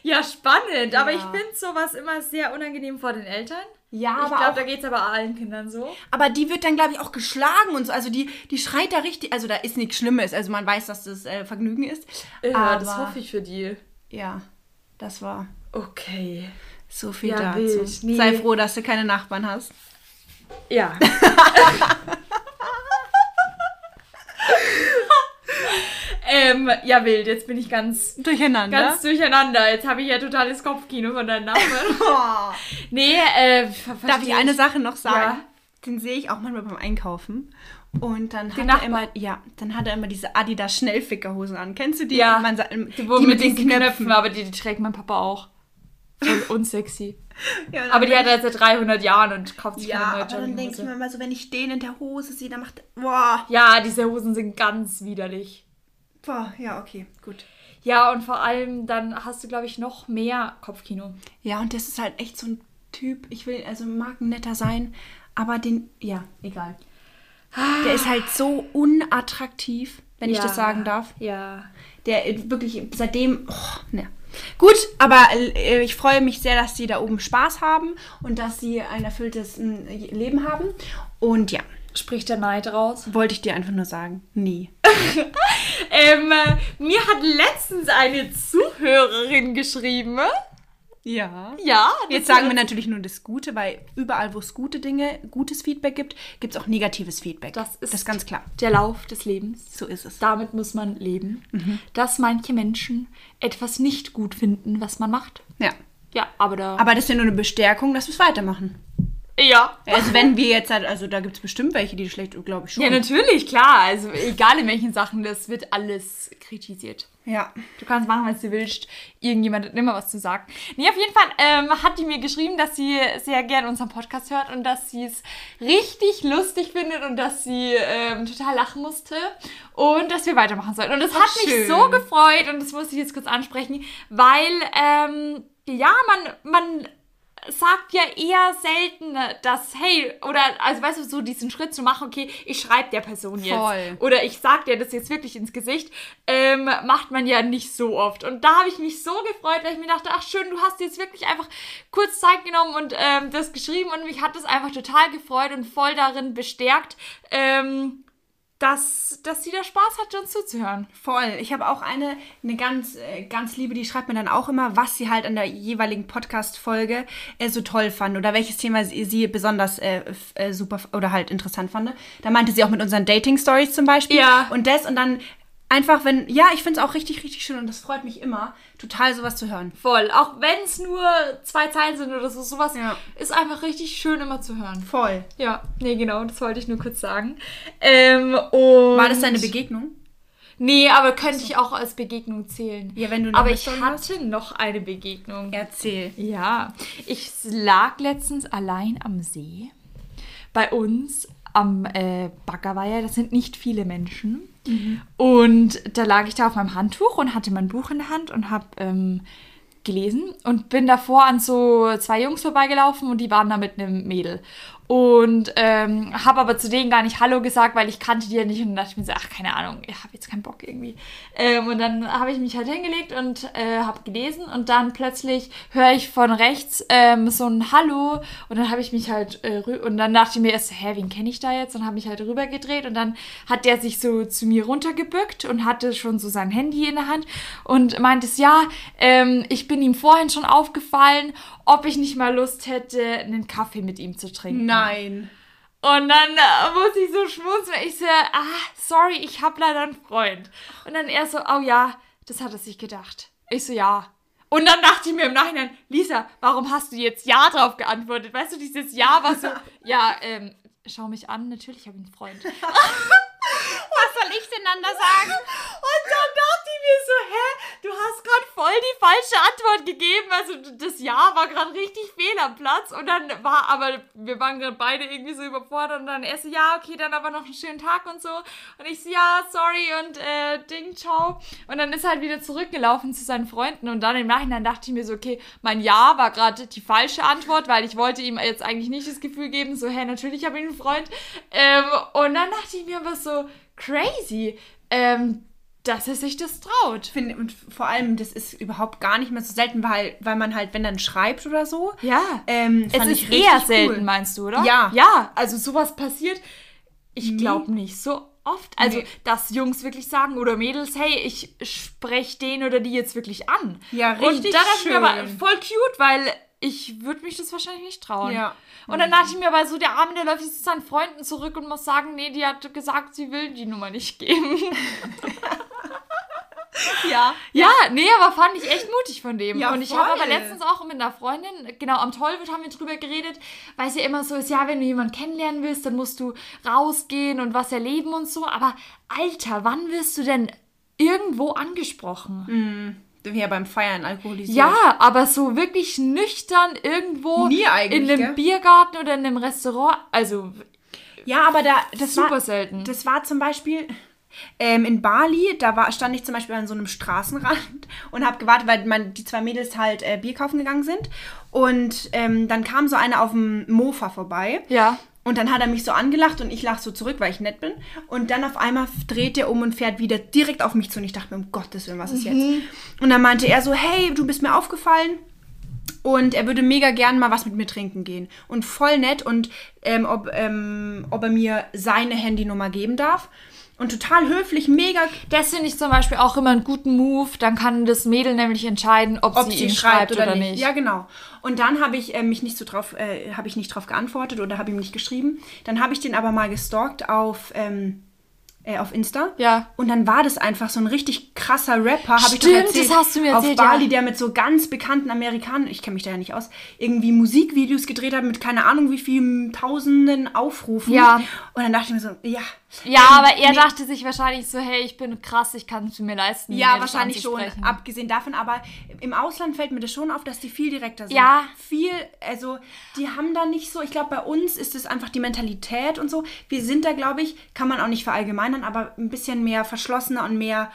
Ja, spannend. Aber
Ja.
ich finde sowas immer sehr unangenehm vor den Eltern.
Ja,
ich
aber
glaube,
auch-
da geht es aber allen Kindern so.
Aber die wird dann, glaube ich, auch geschlagen und so. Also die, die schreit da richtig. Also da ist nichts Schlimmes. Also man weiß, dass das äh, Vergnügen ist.
Ja,
aber,
das hoffe ich für die.
Ja, das war
Okay.
So viel
Ja,
dazu.
Nee.
Sei froh, dass du keine Nachbarn hast.
Ja. ähm, ja, wild. Jetzt bin ich ganz,
Durcheinander.
ganz durcheinander. Jetzt habe ich ja totales Kopfkino von deinen Nachbarn.
Oh.
nee, äh,
Darf ich eine Sache noch sagen?
Ja.
Den sehe ich auch manchmal beim Einkaufen. Und dann hat er immer, ja, dann hat er immer diese Adidas Schnellfickerhosen an. Kennst du die?
Ja.
Man
Die,
die
mit, den Knöpfen. aber die, die trägt mein Papa auch. Voll unsexy.
Ja,
Aber die hat er seit 300 Jahren und kauft sich
Ja,
keine neue
aber dann denke ich mir mal so, wenn ich den in der Hose sehe, dann macht boah,
Ja, diese Hosen sind ganz widerlich.
boah, ja, okay, gut.
Ja, und vor allem dann hast du, glaube ich, noch mehr Kopfkino.
Ja, und das ist halt echt so ein Typ, ich will, also mag ein netter sein, aber den, ja, egal. Der ist halt so unattraktiv, wenn ich
Ja.
das sagen darf.
Ja.
Der äh, wirklich seitdem, oh, ne. Gut, aber äh, ich freue mich sehr, dass sie da oben Spaß haben und dass sie ein erfülltes äh, Leben haben. Und ja,
Spricht der Neid raus?
wollte ich dir einfach nur sagen, nie.
Ähm, äh, mir hat letztens eine Zuhörerin geschrieben.
Ja.
Ja,
Jetzt sagen wir natürlich nur das Gute, weil überall, wo es gute Dinge, gutes Feedback gibt, gibt es auch negatives Feedback.
Das ist-
das ist ganz klar.
der Lauf des Lebens.
So ist es.
Damit muss man leben. Dass manche Menschen etwas nicht gut finden, was man macht.
Ja.
Ja, aber da.
Aber das ist ja nur eine Bestärkung, dass wir es weitermachen.
ja.
Also wenn wir jetzt halt, also da gibt es bestimmt welche, die schlecht, glaube ich schon.
Ja, natürlich, klar. Also egal in welchen Sachen, das wird alles kritisiert.
Ja.
Du kannst machen, was du willst. Irgendjemand hat immer was zu sagen. Nee, auf jeden Fall ähm, hat die mir geschrieben, dass sie sehr gern unseren Podcast hört und dass sie es richtig lustig findet und dass sie ähm, total lachen musste und dass wir weitermachen sollten. Und das
Ach,
hat mich
schön.
so gefreut und das muss ich jetzt kurz ansprechen, weil, ähm, ja, man, man sagt ja eher selten, dass, hey, oder, also weißt du, so diesen Schritt zu machen, okay, ich schreibe der Person jetzt.
Voll.
Oder ich sag dir das jetzt wirklich ins Gesicht, ähm, macht man ja nicht so oft. Und da habe ich mich so gefreut, weil ich mir dachte, ach schön, du hast jetzt wirklich einfach kurz Zeit genommen und ähm, das geschrieben und mich hat das einfach total gefreut und voll darin bestärkt, ähm, dass, dass sie da Spaß hatte, uns zuzuhören.
Voll. Ich habe auch eine, eine ganz, äh, ganz liebe, die schreibt mir dann auch immer, was sie halt an der jeweiligen Podcast-Folge äh, so toll fand oder welches Thema sie, sie besonders äh, äh, super oder halt interessant fand. Da meinte sie auch mit unseren Dating-Stories zum Beispiel.
Ja.
Und das und dann einfach, wenn, ja, ich finde es auch richtig, richtig schön und das freut mich immer, total sowas zu hören.
Voll. Auch wenn es nur zwei Zeilen sind oder so, sowas
Ja.
ist einfach richtig schön immer zu hören.
Voll.
Ja, nee, genau, das wollte ich nur kurz sagen. Ähm,
War das deine Begegnung?
Nee, aber könnte ich auch als Begegnung zählen.
Ja, wenn du noch
Aber ich hatte noch eine Begegnung.
Erzähl.
Ja, ich lag letztens allein am See. Bei uns am äh, Baggerweiher, das sind nicht viele Menschen. Und da lag ich da auf meinem Handtuch und hatte mein Buch in der Hand und habe ähm, gelesen und bin davor an so zwei Jungs vorbeigelaufen und die waren da mit einem Mädel. Und ähm, habe aber zu denen gar nicht Hallo gesagt, weil ich kannte die ja nicht und dachte mir so, ach, keine Ahnung, ich habe jetzt keinen Bock irgendwie. Ähm, und dann habe ich mich halt hingelegt und äh, habe gelesen und dann plötzlich höre ich von rechts ähm, so ein Hallo und dann habe ich mich halt äh, und dann dachte ich mir erst, hä, wen kenne ich da jetzt? Und habe mich halt rübergedreht und dann hat der sich so zu mir runtergebückt und hatte schon so sein Handy in der Hand und meinte es, ja, ähm, ich bin ihm vorhin schon aufgefallen, ob ich nicht mal Lust hätte, einen Kaffee mit ihm zu trinken.
Nein.
Und dann äh, muss ich so schmunzeln. Ich so, ah, sorry, ich hab leider einen Freund. Und dann er so, oh ja, das hat er sich gedacht. Ich so, ja. Und dann dachte ich mir im Nachhinein, Lisa, warum hast du jetzt Ja drauf geantwortet? Weißt du, dieses Ja war so, ja, ähm, schau mich an, natürlich habe ich einen Freund.
Was soll ich denn dann da sagen?
Und dann dachte ich mir so, hä, du hast gerade voll die falsche Antwort gegeben. Also das Ja war gerade richtig fehl am Platz. Und dann war, aber wir waren gerade beide irgendwie so überfordert. Und dann er so, ja, okay, dann aber noch einen schönen Tag und so. Und ich so, ja, sorry und äh, Ding, ciao. Und dann ist er halt wieder zurückgelaufen zu seinen Freunden. Und dann im Nachhinein dachte ich mir so, okay, mein Ja war gerade die falsche Antwort, weil ich wollte ihm jetzt eigentlich nicht das Gefühl geben, so, hä, natürlich habe ich einen Freund. Ähm, und dann dachte ich mir aber so, crazy. Ähm, dass er sich das traut.
Finde, und vor allem, das ist überhaupt gar nicht mehr so selten, weil, weil man halt, wenn dann schreibt oder so.
Ja.
Ähm,
es ist eher
cool.
selten, meinst du, oder?
Ja.
Ja, also sowas passiert, ich glaube nicht so oft. Also,
Nee.
dass Jungs wirklich sagen oder Mädels, hey, ich spreche den oder die jetzt wirklich an.
Ja,
Und
richtig
da dachte ich mir aber voll cute, weil ich würde mich das wahrscheinlich nicht trauen.
Ja.
Und dann dachte ich mir aber so, der Arme, der läuft jetzt zu seinen Freunden zurück und muss sagen, nee, die hat gesagt, sie will die Nummer nicht geben.
Ja.
Ja, nee, aber fand ich echt mutig von dem.
Ja,
und ich habe aber letztens auch mit einer Freundin, genau am Tollwood haben wir drüber geredet, weil es ja immer so ist, ja, wenn du jemanden kennenlernen willst, dann musst du rausgehen und was erleben und so. Aber Alter, wann wirst du denn irgendwo angesprochen?
Ja, beim Feiern alkoholisiert.
Ja, aber so wirklich nüchtern irgendwo
Nie eigentlich,
in einem
gell?
Biergarten oder in einem Restaurant. Also
Ja, aber da, das
super
war,
selten.
Das war zum Beispiel ähm, in Bali, da war, stand ich zum Beispiel an so einem Straßenrand und habe gewartet, weil mein, die zwei Mädels halt äh, Bier kaufen gegangen sind. Und ähm, dann kam so eine auf dem Mofa vorbei.
ja.
Und dann hat er mich so angelacht und ich lach so zurück, weil ich nett bin. Und dann auf einmal dreht er um und fährt wieder direkt auf mich zu. Und ich dachte mir, um Gottes Willen, was ist jetzt? Und dann meinte er so, hey, du bist mir aufgefallen. Und er würde mega gern mal was mit mir trinken gehen. Und voll nett. Und ähm, ob, ähm, ob er mir seine Handynummer geben darf. Und total höflich, mega,
Das finde ich zum Beispiel auch immer einen guten Move. Dann kann das Mädel nämlich entscheiden, ob,
ob
sie, ihn
schreibt,
schreibt
oder, nicht. Ja, genau. Und dann habe ich äh, mich nicht so drauf, äh, habe ich nicht drauf geantwortet oder habe ihm nicht geschrieben. Dann habe ich den aber mal gestalkt auf, ähm, äh, auf Insta.
Ja.
Und dann war das einfach so ein richtig krasser Rapper, habe ich doch
Stimmt,
erzählt.
das hast du mir erzählt,
Auf Bali,
ja.
der mit so ganz bekannten Amerikanern, ich kenne mich da ja nicht aus, irgendwie Musikvideos gedreht hat mit keine Ahnung wie vielen tausenden Aufrufen.
Ja.
Und dann dachte ich mir so, ja.
Ja, aber er
nee,
dachte sich wahrscheinlich so, hey, ich bin krass, ich kann es mir leisten.
Ja, wahrscheinlich schon, abgesehen davon. Aber im Ausland fällt mir das schon auf, dass die viel direkter sind.
Ja.
Viel, also die haben da nicht so, ich glaube, bei uns ist es einfach die Mentalität und so. Wir sind da, glaube ich, kann man auch nicht verallgemeinern, aber ein bisschen mehr verschlossener und mehr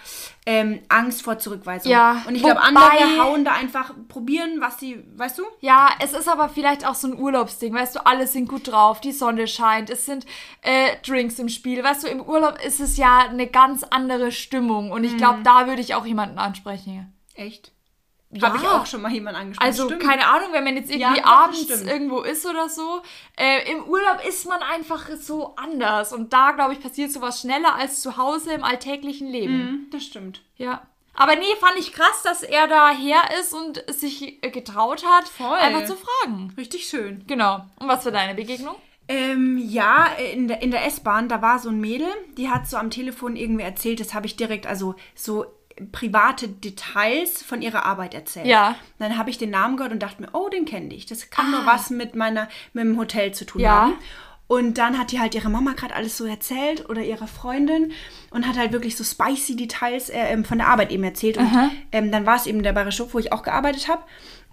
ähm, Angst vor Zurückweisung.
Ja,
Und ich glaube, andere hauen da einfach, probieren, was sie, weißt du?
Ja, es ist aber vielleicht auch so ein Urlaubsding, weißt du, alle sind gut drauf, die Sonne scheint, es sind äh, Drinks im Spiel, weißt du, im Urlaub ist es ja eine ganz andere Stimmung und ich
Mhm.
glaube, da würde ich auch jemanden ansprechen.
Echt?
Ja.
Habe ich auch schon mal jemanden angesprochen.
Also,
Stimmt.
keine Ahnung, wenn man jetzt irgendwie
Ja,
abends
stimmt.
irgendwo ist oder so. Äh, Im Urlaub ist man einfach so anders. Und da, glaube ich, passiert sowas schneller als zu Hause im alltäglichen Leben.
Mhm, das stimmt.
Ja. Aber nee, fand ich krass, dass er da her ist und sich äh, getraut hat,
Voll.
einfach zu fragen.
Richtig schön.
Genau. Und was war deine Begegnung?
Ähm, ja, in der, in der S-Bahn, da war so ein Mädel, die hat so am Telefon irgendwie erzählt, das habe ich direkt, also so private Details von ihrer Arbeit erzählt.
Ja.
Dann habe ich den Namen gehört und dachte mir, oh, den kenne ich. Das kann nur
Ah.
was mit meiner, mit dem Hotel zu tun
Ja.
haben. Und dann hat die halt ihre Mama gerade alles so erzählt oder ihre Freundin und hat halt wirklich so spicy Details äh, ähm, von der Arbeit eben erzählt. Und ähm, dann war es eben der Bayerische Hof, wo ich auch gearbeitet habe.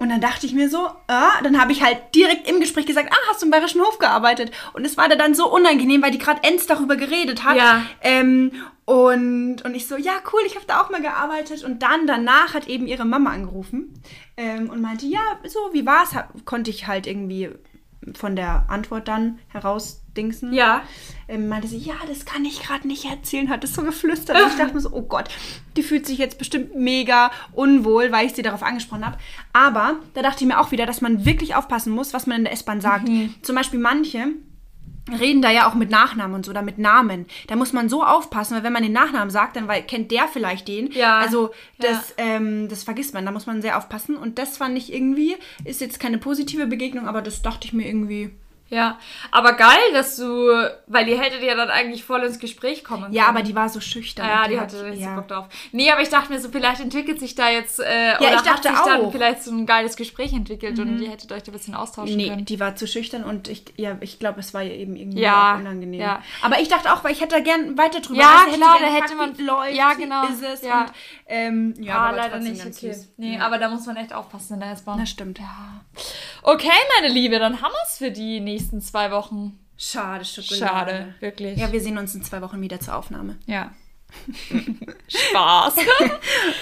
Und dann dachte ich mir so, ah, dann habe ich halt direkt im Gespräch gesagt, ah, hast du im Bayerischen Hof gearbeitet? Und es war da dann so unangenehm, weil die gerade Enz darüber geredet hat.
Ja.
Ähm, und, und ich so, ja, cool, ich habe da auch mal gearbeitet. Und dann danach hat eben ihre Mama angerufen ähm, und meinte, ja, so, wie war's? Hab, konnte ich halt irgendwie von der Antwort dann herausdingsen.
Ja.
Ähm, meinte sie, ja, das kann ich gerade nicht erzählen, hat es so geflüstert. Und ich dachte mir so, oh Gott, die fühlt sich jetzt bestimmt mega unwohl, weil ich sie darauf angesprochen habe. Aber da dachte ich mir auch wieder, dass man wirklich aufpassen muss, was man in der S-Bahn sagt. Zum Beispiel manche reden da ja auch mit Nachnamen und so oder mit Namen. Da muss man so aufpassen, weil wenn man den Nachnamen sagt, dann kennt der vielleicht den.
Ja.
Also das,
Ja.
ähm, das vergisst man. Da muss man sehr aufpassen. Und das fand ich irgendwie, ist jetzt keine positive Begegnung, aber das dachte ich mir irgendwie.
Ja, aber geil, dass du, weil ihr hättet ja dann eigentlich voll ins Gespräch kommen
Ja,
können.
aber die war so schüchtern.
Ja, die hatte richtig
ja.
Bock drauf. Nee, aber ich dachte mir so, vielleicht entwickelt sich da jetzt, äh, oder
ich
hat
dachte
sich dann
auch. Mhm.
vielleicht so ein geiles Gespräch entwickelt und ihr hättet euch da ein bisschen austauschen
Nee,
können.
die war zu schüchtern und ich, ja, ich glaube, es war ihr eben irgendwie
Ja,
auch unangenehm.
ja.
Aber ich dachte auch, weil ich hätte da gern weiter drüber
Ja,
du,
klar, da hätte man-
läuft,
ja, genau,
ist es
ja.
und ähm, ja,
ah,
aber
leider nicht, okay.
süß.
Nee,
ja.
aber da muss man echt aufpassen in der S-Bahn.
Das stimmt.
Ja. Okay, meine Liebe, dann haben wir es für die nächsten zwei Wochen.
Schade, Schokolade.
Schade, wirklich.
Ja, wir sehen uns in zwei Wochen wieder zur Aufnahme.
Ja. Spaß.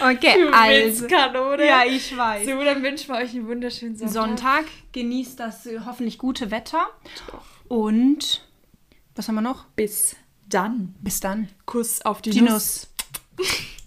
Okay, also.
Kanone.
Ja, ich weiß.
So, dann wünschen wir euch einen wunderschönen Sonntag.
Sonntag, genießt das äh, hoffentlich gute Wetter und was haben wir noch?
Bis dann.
Bis dann.
Kuss auf die,
Die
Nuss.
Nuss.